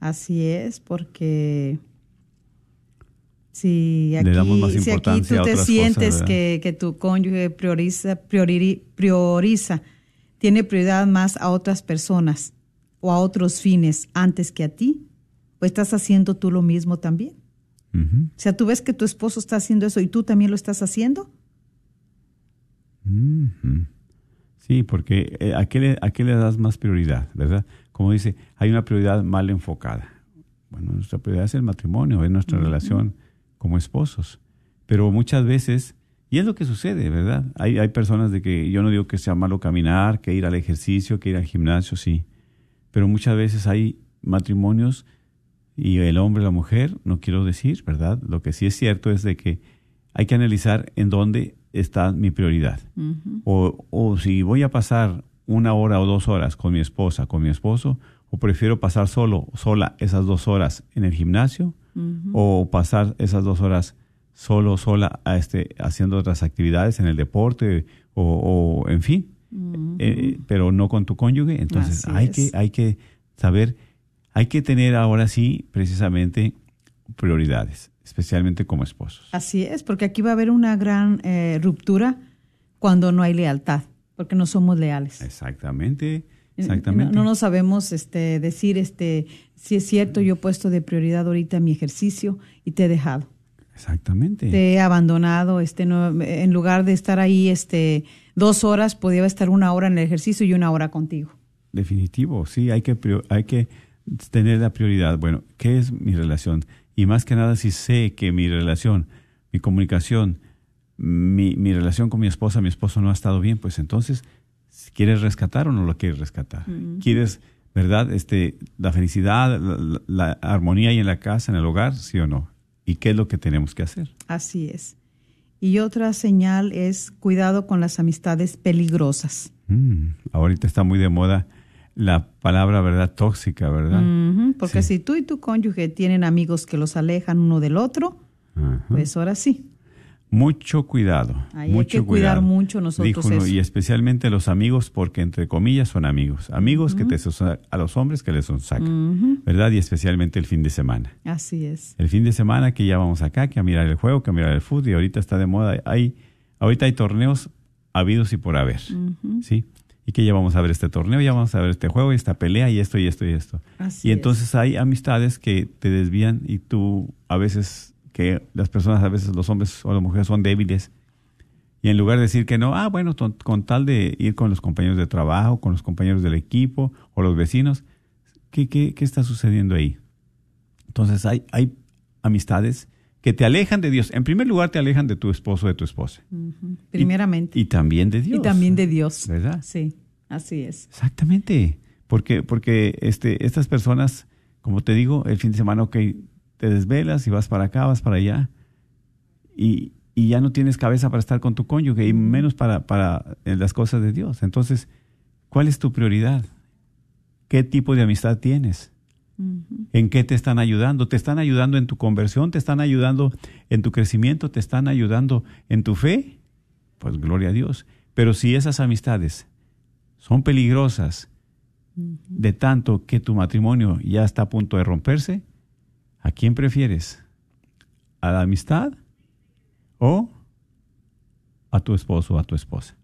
Así es, porque si Le aquí, damos más si aquí tú te sientes que, que tu cónyuge prioriza, priori- prioriza, tiene prioridad más a otras personas o a otros fines antes que a ti, pues estás haciendo tú lo mismo también. O sea, tú ves que tu esposo está haciendo eso y tú también lo estás haciendo. Sí, porque eh, ¿a, qué le, ¿a qué le das más prioridad, verdad? Como dice, hay una prioridad mal enfocada. Bueno, nuestra prioridad es el matrimonio, es nuestra relación como esposos. Pero muchas veces, y es lo que sucede, ¿verdad? Hay, hay personas de que yo no digo que sea malo caminar, que ir al ejercicio, que ir al gimnasio, sí. Pero muchas veces hay matrimonios y el hombre y la mujer, no quiero decir, ¿verdad? Lo que sí es cierto es de que hay que analizar en dónde está mi prioridad. o, o si voy a pasar una hora o dos horas con mi esposa, con mi esposo, o prefiero pasar solo, sola esas dos horas en el gimnasio, o pasar esas dos horas solo, sola, a este, haciendo otras actividades en el deporte, o, o en fin, eh, pero no con tu cónyuge. Entonces Así hay es. que, hay que saber, hay que tener ahora sí precisamente prioridades, especialmente como esposos. Así es, porque aquí va a haber una gran eh, ruptura cuando no hay lealtad, porque no somos leales. Exactamente, No, exactamente. no nos sabemos este, decir, este, si es cierto, yo he puesto de prioridad ahorita mi ejercicio y te he dejado. Exactamente. Te he abandonado, este, no, en lugar de estar ahí este, dos horas, podía estar una hora en el ejercicio y una hora contigo. Definitivo, sí, hay que, hay que tener la prioridad. Bueno, ¿qué es mi relación? Y más que nada, si sé que mi relación, mi comunicación, mi, mi relación con mi esposa, mi esposo no ha estado bien, pues entonces, si ¿quieres rescatar o no lo quieres rescatar? ¿Quieres, verdad, este, la felicidad, la armonía ahí en la casa, en el hogar, sí o no? ¿Y qué es lo que tenemos que hacer? Así es. Y otra señal es cuidado con las amistades peligrosas. Mm, ahorita está muy de moda la palabra, ¿verdad? Tóxica, ¿verdad? Porque Sí. si tú y tu cónyuge tienen amigos que los alejan uno del otro, pues ahora sí. Mucho cuidado. Ahí hay mucho que cuidar cuidado. mucho nosotros Dijo uno, eso. y especialmente los amigos, porque entre comillas son amigos. Amigos que te son a los hombres que les son saca, Ujú, ¿verdad? Y especialmente el fin de semana. Así es. El fin de semana que ya vamos acá, que a mirar el juego, que a mirar el fútbol, y ahorita está de moda. Hay, ahorita hay torneos habidos y por haber, ¿sí? Y que ya vamos a ver este torneo, ya vamos a ver este juego y esta pelea y esto y esto y esto. Así y es. entonces hay amistades que te desvían y tú a veces, que las personas, a veces los hombres o las mujeres son débiles. Y en lugar de decir que no, ah, bueno, con, tal de ir con los compañeros de trabajo, con los compañeros del equipo o los vecinos, ¿qué, qué, qué está sucediendo ahí? Entonces hay, hay amistades que te alejan de Dios. En primer lugar, te alejan de tu esposo o de tu esposa. Ujú. Primeramente. Y también de Dios. Y también de Dios. ¿Verdad? Sí, así es. Exactamente. Porque, porque este, estas personas, como te digo, el fin de semana, ok, te desvelas y vas para acá, vas para allá, y, y ya no tienes cabeza para estar con tu cónyuge, y menos para, para las cosas de Dios. Entonces, ¿cuál es tu prioridad? ¿Qué tipo de amistad tienes? ¿En qué te están ayudando? ¿Te están ayudando en tu conversión? ¿Te están ayudando en tu crecimiento? ¿Te están ayudando en tu fe? Pues gloria a Dios. Pero si esas amistades son peligrosas de tanto que tu matrimonio ya está a punto de romperse, ¿a quién prefieres? ¿A la amistad o a tu esposo o a tu esposa?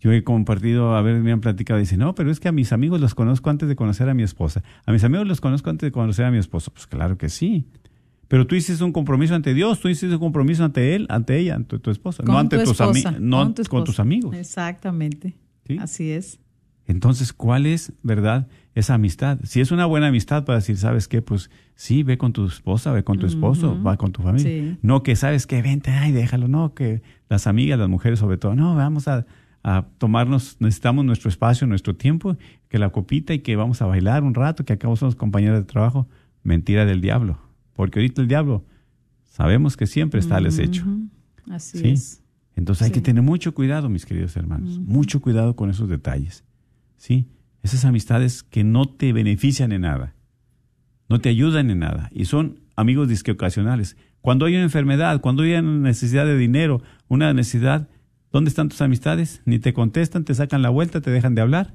Yo he compartido, a ver, me han platicado, dice, no, pero es que a mis amigos los conozco antes de conocer a mi esposa. A mis amigos los conozco antes de conocer a mi esposo. Pues claro que sí. Pero tú hiciste un compromiso ante Dios, tú hiciste un compromiso ante él, ante ella, ante tu esposa, no ante tu tus amigos, no con tu con tus amigos. Exactamente. ¿Sí? Así es. Entonces, ¿cuál es, verdad, esa amistad? Si es una buena amistad para decir, ¿sabes qué? Pues sí, ve con tu esposa, ve con tu esposo, va con tu familia. Sí. No que, ¿sabes qué? Vente, ay, déjalo. No, que las amigas, las mujeres sobre todo, no, vamos a, a tomarnos, necesitamos nuestro espacio, nuestro tiempo, que la copita y que vamos a bailar un rato, que acá somos compañeros de trabajo. Mentira del diablo. Porque ahorita el diablo, sabemos que siempre está al acecho. Así ¿Sí? es. Entonces hay Sí. que tener mucho cuidado, mis queridos hermanos, mucho cuidado con esos detalles. ¿Sí? Esas amistades que no te benefician en nada, no te ayudan en nada y son amigos disque ocasionales. Cuando hay una enfermedad, cuando hay una necesidad de dinero, una necesidad, ¿dónde están tus amistades? Ni te contestan, te sacan la vuelta, te dejan de hablar.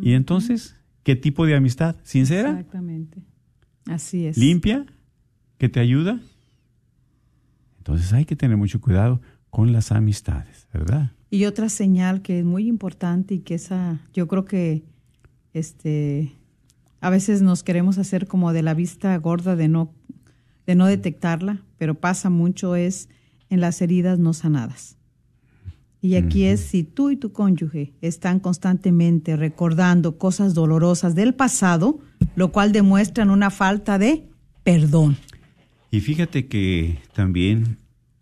Y entonces, ¿qué tipo de amistad? ¿Sincera? Exactamente. Así es. ¿Limpia? ¿Que te ayuda? Entonces hay que tener mucho cuidado con las amistades, ¿verdad? Y otra señal que es muy importante y que esa, yo creo que este a veces nos queremos hacer como de la vista gorda de no de no detectarla, pero pasa mucho es en las heridas no sanadas. Y aquí es si tú y tu cónyuge están constantemente recordando cosas dolorosas del pasado, lo cual demuestran una falta de perdón. Y fíjate que también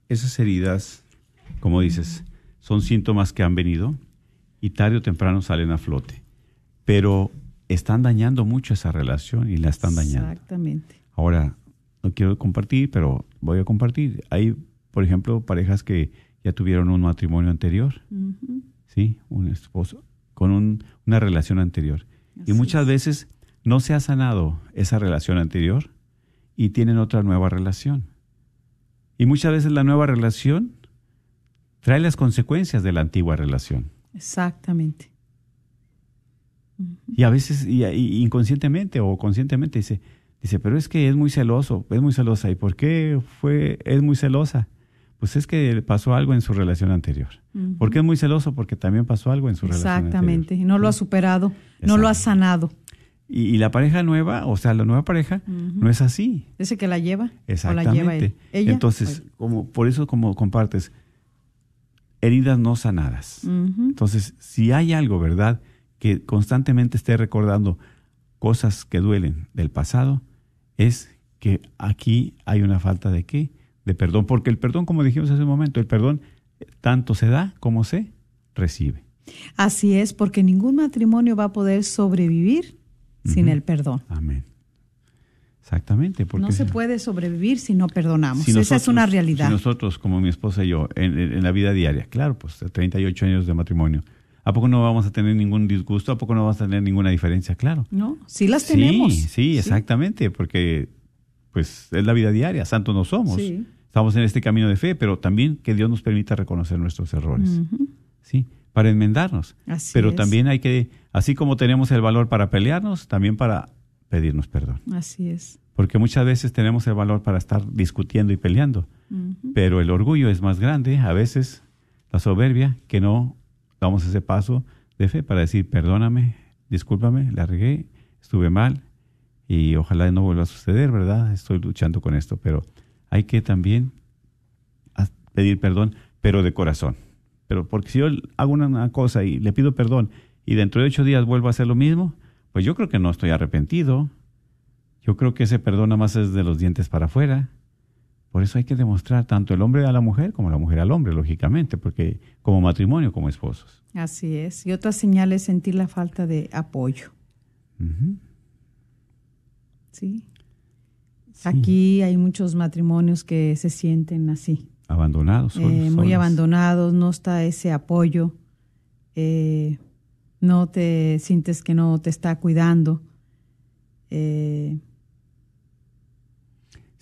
esas heridas, como dices, son síntomas que han venido y tarde o temprano salen a flote. Pero están dañando mucho esa relación y la están dañando. Exactamente. Ahora, no quiero compartir, pero voy a compartir. Hay, por ejemplo, parejas que ya tuvieron un matrimonio anterior. ¿sí? Un esposo con un- una relación anterior. Así y muchas veces no se ha sanado esa relación anterior y tienen otra nueva relación. Y muchas veces la nueva relación trae las consecuencias de la antigua relación. Exactamente. Y a veces, y, y inconscientemente o conscientemente, dice, dice, pero es que es muy celoso, es muy celosa. ¿Y por qué fue, es muy celosa? Pues es que pasó algo en su relación anterior. Ujú. ¿Por qué es muy celoso? Porque también pasó algo en su relación anterior. Exactamente. No lo ha superado, no lo ha sanado. Y, y la pareja nueva, o sea, la nueva pareja, no es así. Ese que la lleva o la Exactamente. lleva él. Ella. Entonces, como, por eso como compartes, heridas no sanadas. Entonces, si hay algo, ¿verdad? Que constantemente esté recordando cosas que duelen del pasado, es que aquí hay una falta de qué? De perdón. Porque el perdón, como dijimos hace un momento, el perdón tanto se da como se recibe. Así es, porque ningún matrimonio va a poder sobrevivir sin el perdón. Amén. Exactamente. Porque No se puede sobrevivir si no perdonamos. si Esa es nosotros- una realidad. Si nosotros, como mi esposa y yo, en la vida diaria, claro, pues 38 años de matrimonio, ¿a poco no vamos a tener ningún disgusto? ¿A poco no vamos a tener ninguna diferencia? Claro. ¿No? Sí las tenemos. Sí, sí, exactamente, porque pues es la vida diaria, santos no somos. Sí. Estamos en este camino de fe, pero también que Dios nos permita reconocer nuestros errores. ¿sí? Para enmendarnos. Así pero es. también hay que, así como tenemos el valor para pelearnos, también para pedirnos perdón. Así es. Porque muchas veces tenemos el valor para estar discutiendo y peleando, pero el orgullo es más grande, a veces la soberbia, que no damos ese paso de fe para decir, perdóname, discúlpame, la regué, estuve mal y ojalá no vuelva a suceder, ¿verdad? Estoy luchando con esto, pero hay que también pedir perdón, pero de corazón. Pero porque si yo hago una cosa y le pido perdón y dentro de ocho días vuelvo a hacer lo mismo, pues yo creo que no estoy arrepentido. Yo creo que ese perdón nada más es de los dientes para afuera. Por eso hay que demostrar tanto el hombre a la mujer como la mujer al hombre, lógicamente, porque como matrimonio, como esposos. Así es. Y otra señal es sentir la falta de apoyo. ¿Sí? Aquí hay muchos matrimonios que se sienten así. Abandonados. Eh, muy abandonados, no está ese apoyo. Eh, no te sientes que no te está cuidando. Eh,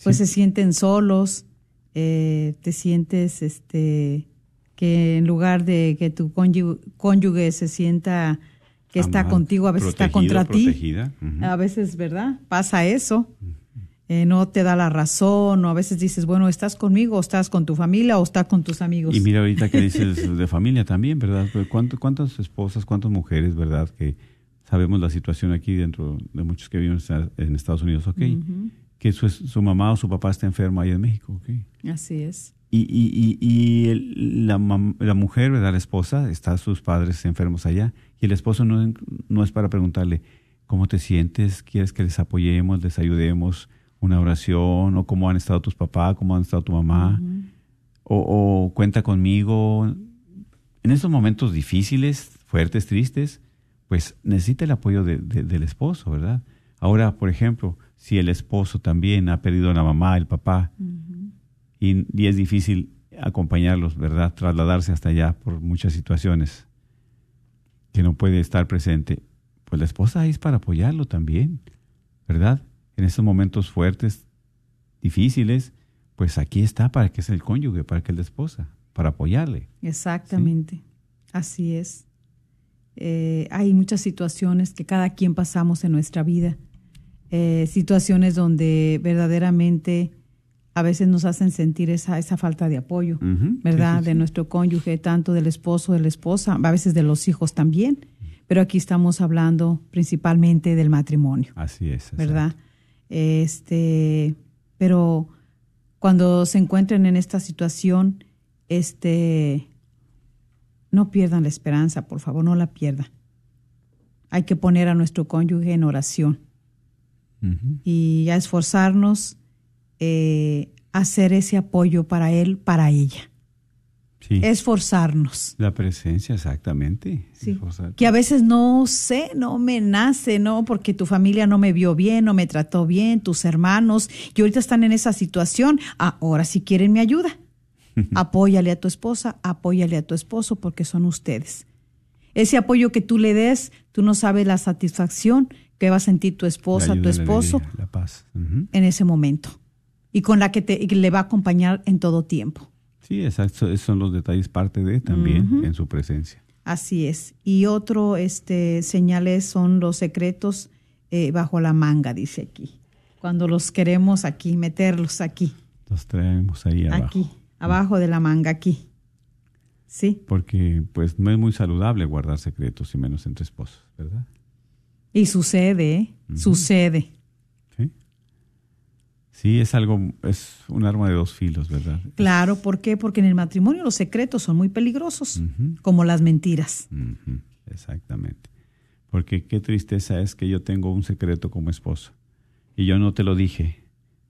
pues se sienten solos, te sientes este que en lugar de que tu cónyuge, se sienta que está contigo, a veces está contra ti. A veces, ¿verdad? Pasa eso. Eh, no te da la razón, o a veces dices, bueno, estás conmigo, o estás con tu familia, o estás con tus amigos. Y mira ahorita que dices [laughs] de familia también, ¿verdad? Pues, ¿Cuántas esposas, cuántas mujeres, ¿verdad? Que sabemos la situación aquí dentro de muchos que viven en Estados Unidos, ¿ok? Que su, su, mamá o su papá está enfermo ahí en México, ¿ok? Así es. Y, y, y, la, la, mujer, ¿verdad? La esposa, está sus padres enfermos allá, y el esposo no, no es para preguntarle, ¿cómo te sientes? ¿Quieres que les apoyemos, les ayudemos? Una oración, o cómo han estado tus papás, cómo han estado tu mamá, o, cuenta conmigo. En estos momentos difíciles, fuertes, tristes, pues necesita el apoyo del esposo, ¿verdad? Ahora, por ejemplo, si el esposo también ha perdido a la mamá, el papá, y, y, es difícil acompañarlos, ¿verdad? Trasladarse hasta allá por muchas situaciones que no puede estar presente, pues la esposa ahí es para apoyarlo también, ¿verdad? En estos momentos fuertes, difíciles, pues aquí está para que es el cónyuge, para que es la esposa, para apoyarle. Exactamente, así es. Eh, hay muchas situaciones que cada quien pasamos en nuestra vida, eh, situaciones donde verdaderamente a veces nos hacen sentir esa, esa falta de apoyo, ¿verdad? de nuestro cónyuge, tanto del esposo, de la esposa, a veces de los hijos también, pero aquí estamos hablando principalmente del matrimonio. Así es. ¿Verdad? Este, pero cuando se encuentren en esta situación, este, no pierdan la esperanza, por favor, no la pierdan. Hay que poner a nuestro cónyuge en oración y a esforzarnos eh, a hacer ese apoyo para él, para ella. Esforzarnos. La presencia, exactamente. Que a veces no sé, no me nace, ¿no? Porque tu familia no me vio bien, no me trató bien, tus hermanos, y ahorita están en esa situación. Ahora si quieren mi ayuda. [laughs] apóyale a tu esposa, apóyale a tu esposo, porque son ustedes. Ese apoyo que tú le des, tú no sabes la satisfacción que va a sentir tu esposa, tu esposo, la, paz. en ese momento. Y con la que te, le va a acompañar en todo tiempo. Sí, exacto. Esos son los detalles parte de también en su presencia. Así es. Y otro este, señales son los secretos eh, bajo la manga, dice aquí. Cuando los queremos aquí, meterlos aquí. Los traemos ahí abajo. Aquí, abajo de la manga, aquí. Sí. Porque pues no es muy saludable guardar secretos y menos entre esposos, ¿verdad? Y sucede, ¿eh? sucede. Sí, es algo, es un arma de dos filos, ¿verdad? Claro, ¿por qué? Porque en el matrimonio los secretos son muy peligrosos, como las mentiras. Exactamente. Porque qué tristeza es que yo tengo un secreto como esposo y yo no te lo dije,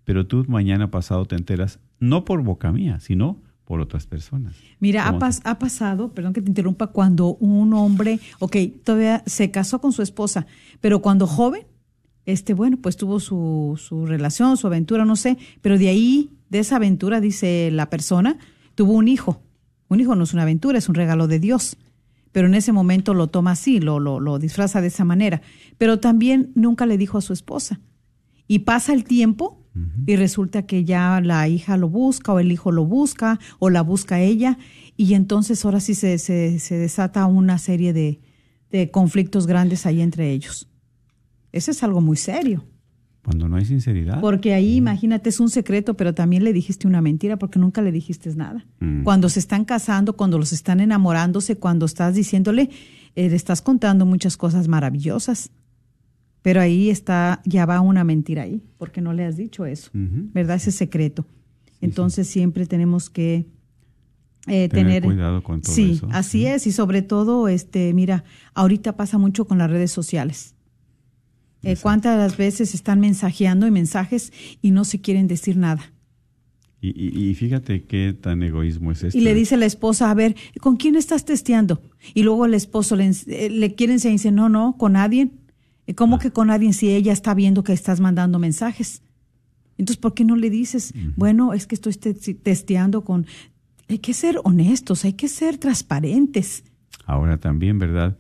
pero tú mañana pasado te enteras, no por boca mía, sino por otras personas. Mira, ha, ha, pasado, perdón que te interrumpa, cuando un hombre, ok, todavía se casó con su esposa, pero cuando joven este, bueno, pues tuvo su, su relación, su aventura, no sé, pero de ahí, de esa aventura, dice la persona, tuvo un hijo. Un hijo no es una aventura, es un regalo de Dios. Pero en ese momento lo toma así, lo, lo, lo disfraza de esa manera. Pero también nunca le dijo a su esposa. Y pasa el tiempo y resulta que ya la hija lo busca o el hijo lo busca o la busca ella y entonces ahora sí se, se, se desata una serie de, de conflictos grandes ahí entre ellos. Eso es algo muy serio. Cuando no hay sinceridad. Porque ahí, imagínate, es un secreto, pero también le dijiste una mentira porque nunca le dijiste nada. Mm. Cuando se están casando, cuando los están enamorándose, cuando estás diciéndole, eh, le estás contando muchas cosas maravillosas. Pero ahí está, ya va una mentira ahí, porque no le has dicho eso. ¿verdad? Ese secreto. Entonces siempre tenemos que eh, Tener tener, cuidado con todo sí, eso, así sí. es y sobre todo, este, mira, ahorita pasa mucho con las redes sociales. Eh, ¿Cuántas veces están mensajeando y mensajes y no se quieren decir nada? Y, y- y fíjate qué tan egoísmo es esto. Y le dice la esposa, a ver, ¿con quién estás testeando? Y luego el esposo le, eh, le quiere enseñar y dice, no, no, con nadie. ¿Y ¿Cómo que con nadie si ella está viendo que estás mandando mensajes? Entonces, ¿por qué no le dices, bueno, es que estoy te- testeando con... Hay que ser honestos, hay que ser transparentes. Ahora también, ¿verdad?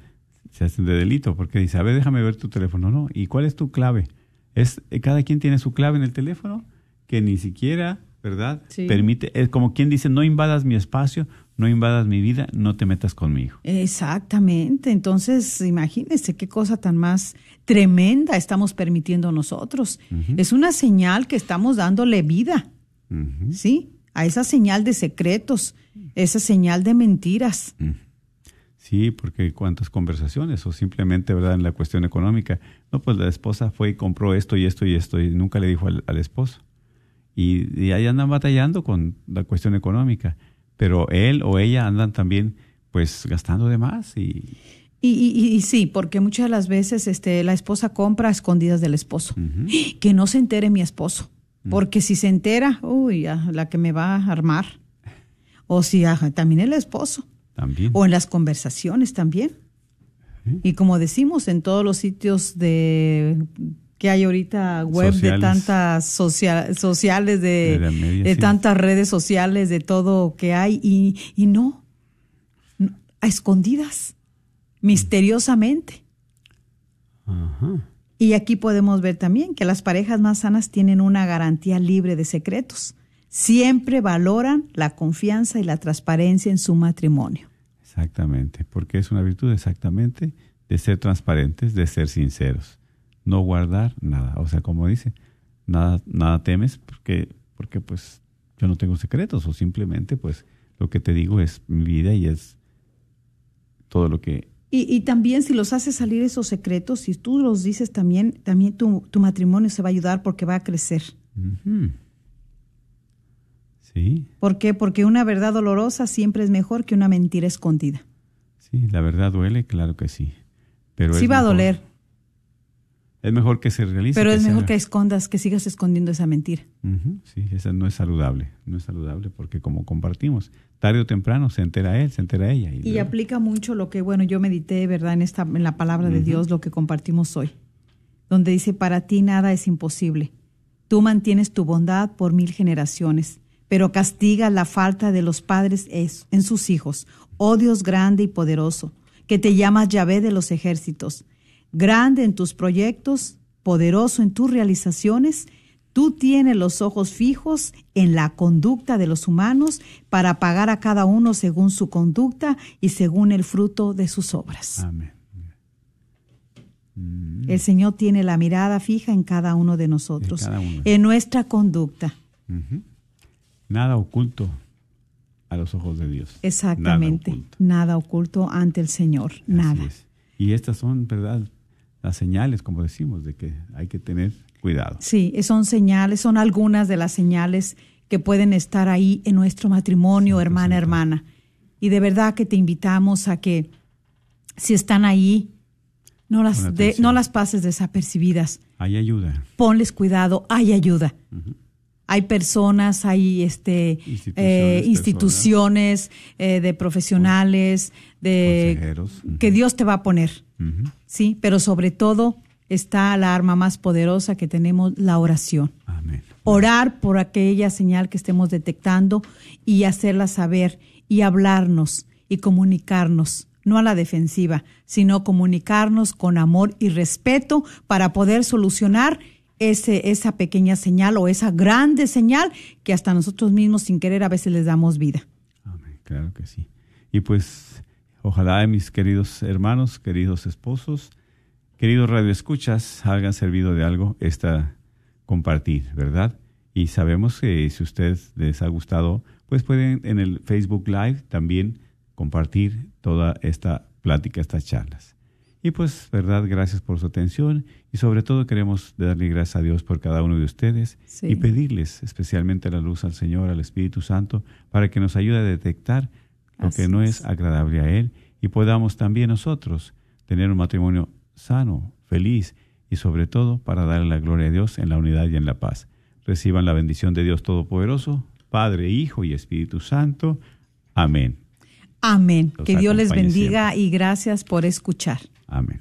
Se hacen de delito porque dice, a ver, déjame ver tu teléfono. No, ¿y cuál es tu clave? Es, eh, cada quien tiene su clave en el teléfono que ni siquiera, ¿verdad? Sí. Permite, es como quien dice, no invadas mi espacio, no invadas mi vida, no te metas conmigo. Exactamente. Entonces, imagínense qué cosa tan más tremenda estamos permitiendo nosotros. Es una señal que estamos dándole vida. ¿sí? A esa señal de secretos, esa señal de mentiras. Sí, porque cuántas conversaciones o simplemente, ¿verdad? En la cuestión económica. No, pues la esposa fue y compró esto y esto y esto y nunca le dijo al, al esposo. Y, y ahí andan batallando con la cuestión económica. Pero él o ella andan también pues gastando de más y... Y, y- y sí, porque muchas de las veces este, la esposa compra a escondidas del esposo. Que no se entere mi esposo. Porque si se entera, uy, la que me va a armar. O si ajá, también el esposo. También. O en las conversaciones también. Y como decimos, en todos los sitios de que hay ahorita web de tantas socia- sociales, de, De la media, de sí. tantas redes sociales, de todo que hay, y, y no, no, a escondidas, misteriosamente. Ajá. Y aquí podemos ver también que las parejas más sanas tienen una garantía libre de secretos. Siempre valoran la confianza y la transparencia en su matrimonio. Exactamente, porque es una virtud exactamente de ser transparentes, de ser sinceros, no guardar nada. O sea, como dice, nada, nada temes porque, porque pues yo no tengo secretos o simplemente pues lo que te digo es mi vida y es todo lo que... Y, y también si los haces salir esos secretos, si tú los dices también, también tu, tu matrimonio se va a ayudar porque va a crecer. Sí, ¿Por qué? Porque una verdad dolorosa siempre es mejor que una mentira escondida. sí, la verdad duele, claro que sí. Pero sí va a doler, Es mejor que se realice. pero es mejor que escondas, que sigas escondiendo esa mentira. Sí, esa no es saludable, no es saludable porque como compartimos, tarde o temprano se entera él, se entera ella. Y, Y luego- aplica mucho lo que, bueno, yo medité, ¿verdad? En, esta, en la palabra de Dios, lo que compartimos hoy, donde dice, para ti nada es imposible. Tú mantienes tu bondad por mil generaciones, pero castigas la falta de los padres es- en sus hijos. Oh Dios grande y poderoso, que te llamas Yahvé de los ejércitos, grande en tus proyectos, poderoso en tus realizaciones, Tú tienes los ojos fijos en la conducta de los humanos para pagar a cada uno según su conducta y según el fruto de sus obras. Amén. El Señor tiene la mirada fija en cada uno de nosotros, En cada uno. en nuestra conducta. Nada oculto a los ojos de Dios. Exactamente. Nada oculto. Nada oculto ante el Señor. Así Nada. es. Y estas son, ¿verdad? Las señales, como decimos, de que hay que tener cuidado. Sí, son señales, son algunas de las señales que pueden estar ahí en nuestro matrimonio, hermana, hermana. Y de verdad que te invitamos a que si están ahí, no las, de- no las pases desapercibidas. Hay ayuda. Ponles cuidado, hay ayuda. Hay personas, hay este, Instituciones, eh, instituciones eh, de profesionales, de Consejeros. Que Dios te va a poner. Sí, pero sobre todo está la arma más poderosa que tenemos, la oración. Amén. Orar por aquella señal que estemos detectando y hacerla saber y hablarnos y comunicarnos, no a la defensiva, sino comunicarnos con amor y respeto para poder solucionar ese, esa pequeña señal o esa grande señal que hasta nosotros mismos sin querer a veces les damos vida. Amén, claro que sí. Y pues, ojalá mis queridos hermanos, queridos esposos, queridos radioescuchas, hayan servido de algo esta compartir, ¿verdad? Y sabemos que si a ustedes les ha gustado, pues pueden en el Facebook Live también compartir toda esta plática, estas charlas. Y pues, verdad, gracias por su atención y sobre todo queremos darle gracias a Dios por cada uno de ustedes Sí. y pedirles especialmente la luz al Señor, al Espíritu Santo, para que nos ayude a detectar lo Así que no es. es agradable a Él y podamos también nosotros tener un matrimonio sano, feliz y sobre todo para darle la gloria a Dios en la unidad y en la paz. Reciban la bendición de Dios Todopoderoso, Padre, Hijo y Espíritu Santo. Amén. Amén. Los Que Dios les bendiga y gracias por escuchar. Amén.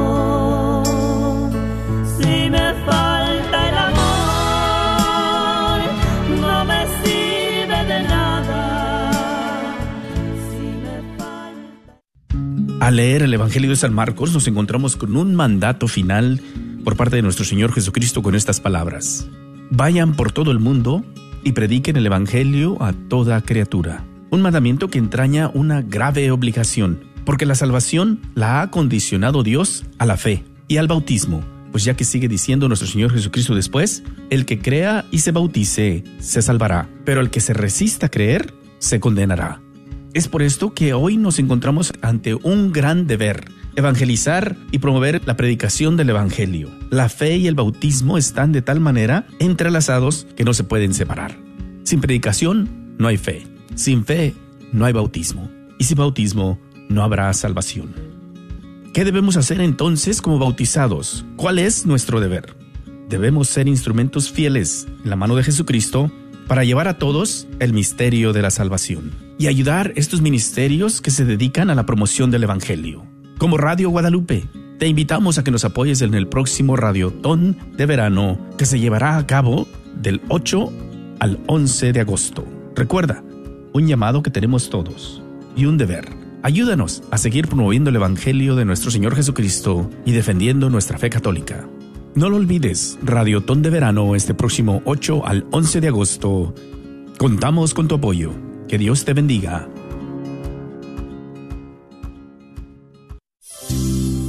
Al leer el Evangelio de San Marcos nos encontramos con un mandato final por parte de nuestro Señor Jesucristo con estas palabras. Vayan por todo el mundo y prediquen el Evangelio a toda criatura. Un mandamiento que entraña una grave obligación, porque la salvación la ha condicionado Dios a la fe y al bautismo. Pues ya que sigue diciendo nuestro Señor Jesucristo después, el que crea y se bautice se salvará, pero el que se resista a creer se condenará. Es por esto que hoy nos encontramos ante un gran deber, evangelizar y promover la predicación del Evangelio. La fe y el bautismo están de tal manera entrelazados que no se pueden separar. Sin predicación no hay fe, sin fe no hay bautismo, y sin bautismo no habrá salvación. ¿Qué debemos hacer entonces como bautizados? ¿Cuál es nuestro deber? Debemos ser instrumentos fieles en la mano de Jesucristo para llevar a todos el misterio de la salvación y ayudar estos ministerios que se dedican a la promoción del Evangelio. Como Radio Guadalupe, te invitamos a que nos apoyes en el próximo Radiotón de verano que se llevará a cabo del 8 al 11 de agosto. Recuerda, un llamado que tenemos todos y un deber. Ayúdanos a seguir promoviendo el Evangelio de nuestro Señor Jesucristo y defendiendo nuestra fe católica. No lo olvides, Radiotón de Verano este próximo 8 al 11 de agosto. Contamos con tu apoyo. Que Dios te bendiga.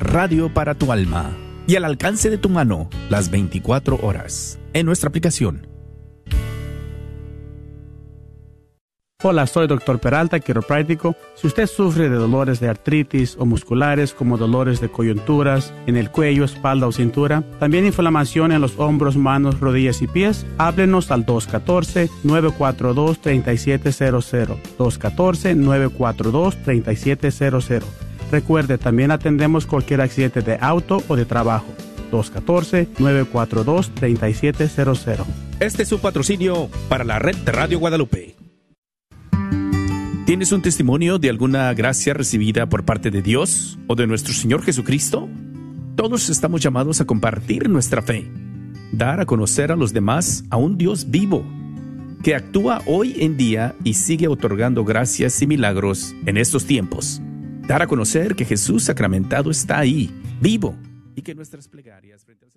radio para tu alma y al alcance de tu mano las 24 horas en nuestra aplicación. Hola, soy Dr. Peralta, quiropráctico. Si usted sufre de dolores de artritis o musculares como dolores de coyunturas en el cuello, espalda o cintura, también inflamación en los hombros, manos, rodillas y pies, háblenos al 214-942-3700. 214-942-3700. Recuerde, también atendemos cualquier accidente de auto o de trabajo. 214-942-3700. Este es un patrocinio para la red de Radio Guadalupe. ¿Tienes un testimonio de alguna gracia recibida por parte de Dios o de nuestro Señor Jesucristo? Todos estamos llamados a compartir nuestra fe, dar a conocer a los demás a un Dios vivo, que actúa hoy en día y sigue otorgando gracias y milagros en estos tiempos. Dar a conocer que Jesús sacramentado está ahí, vivo, y que nuestras plegarias frente al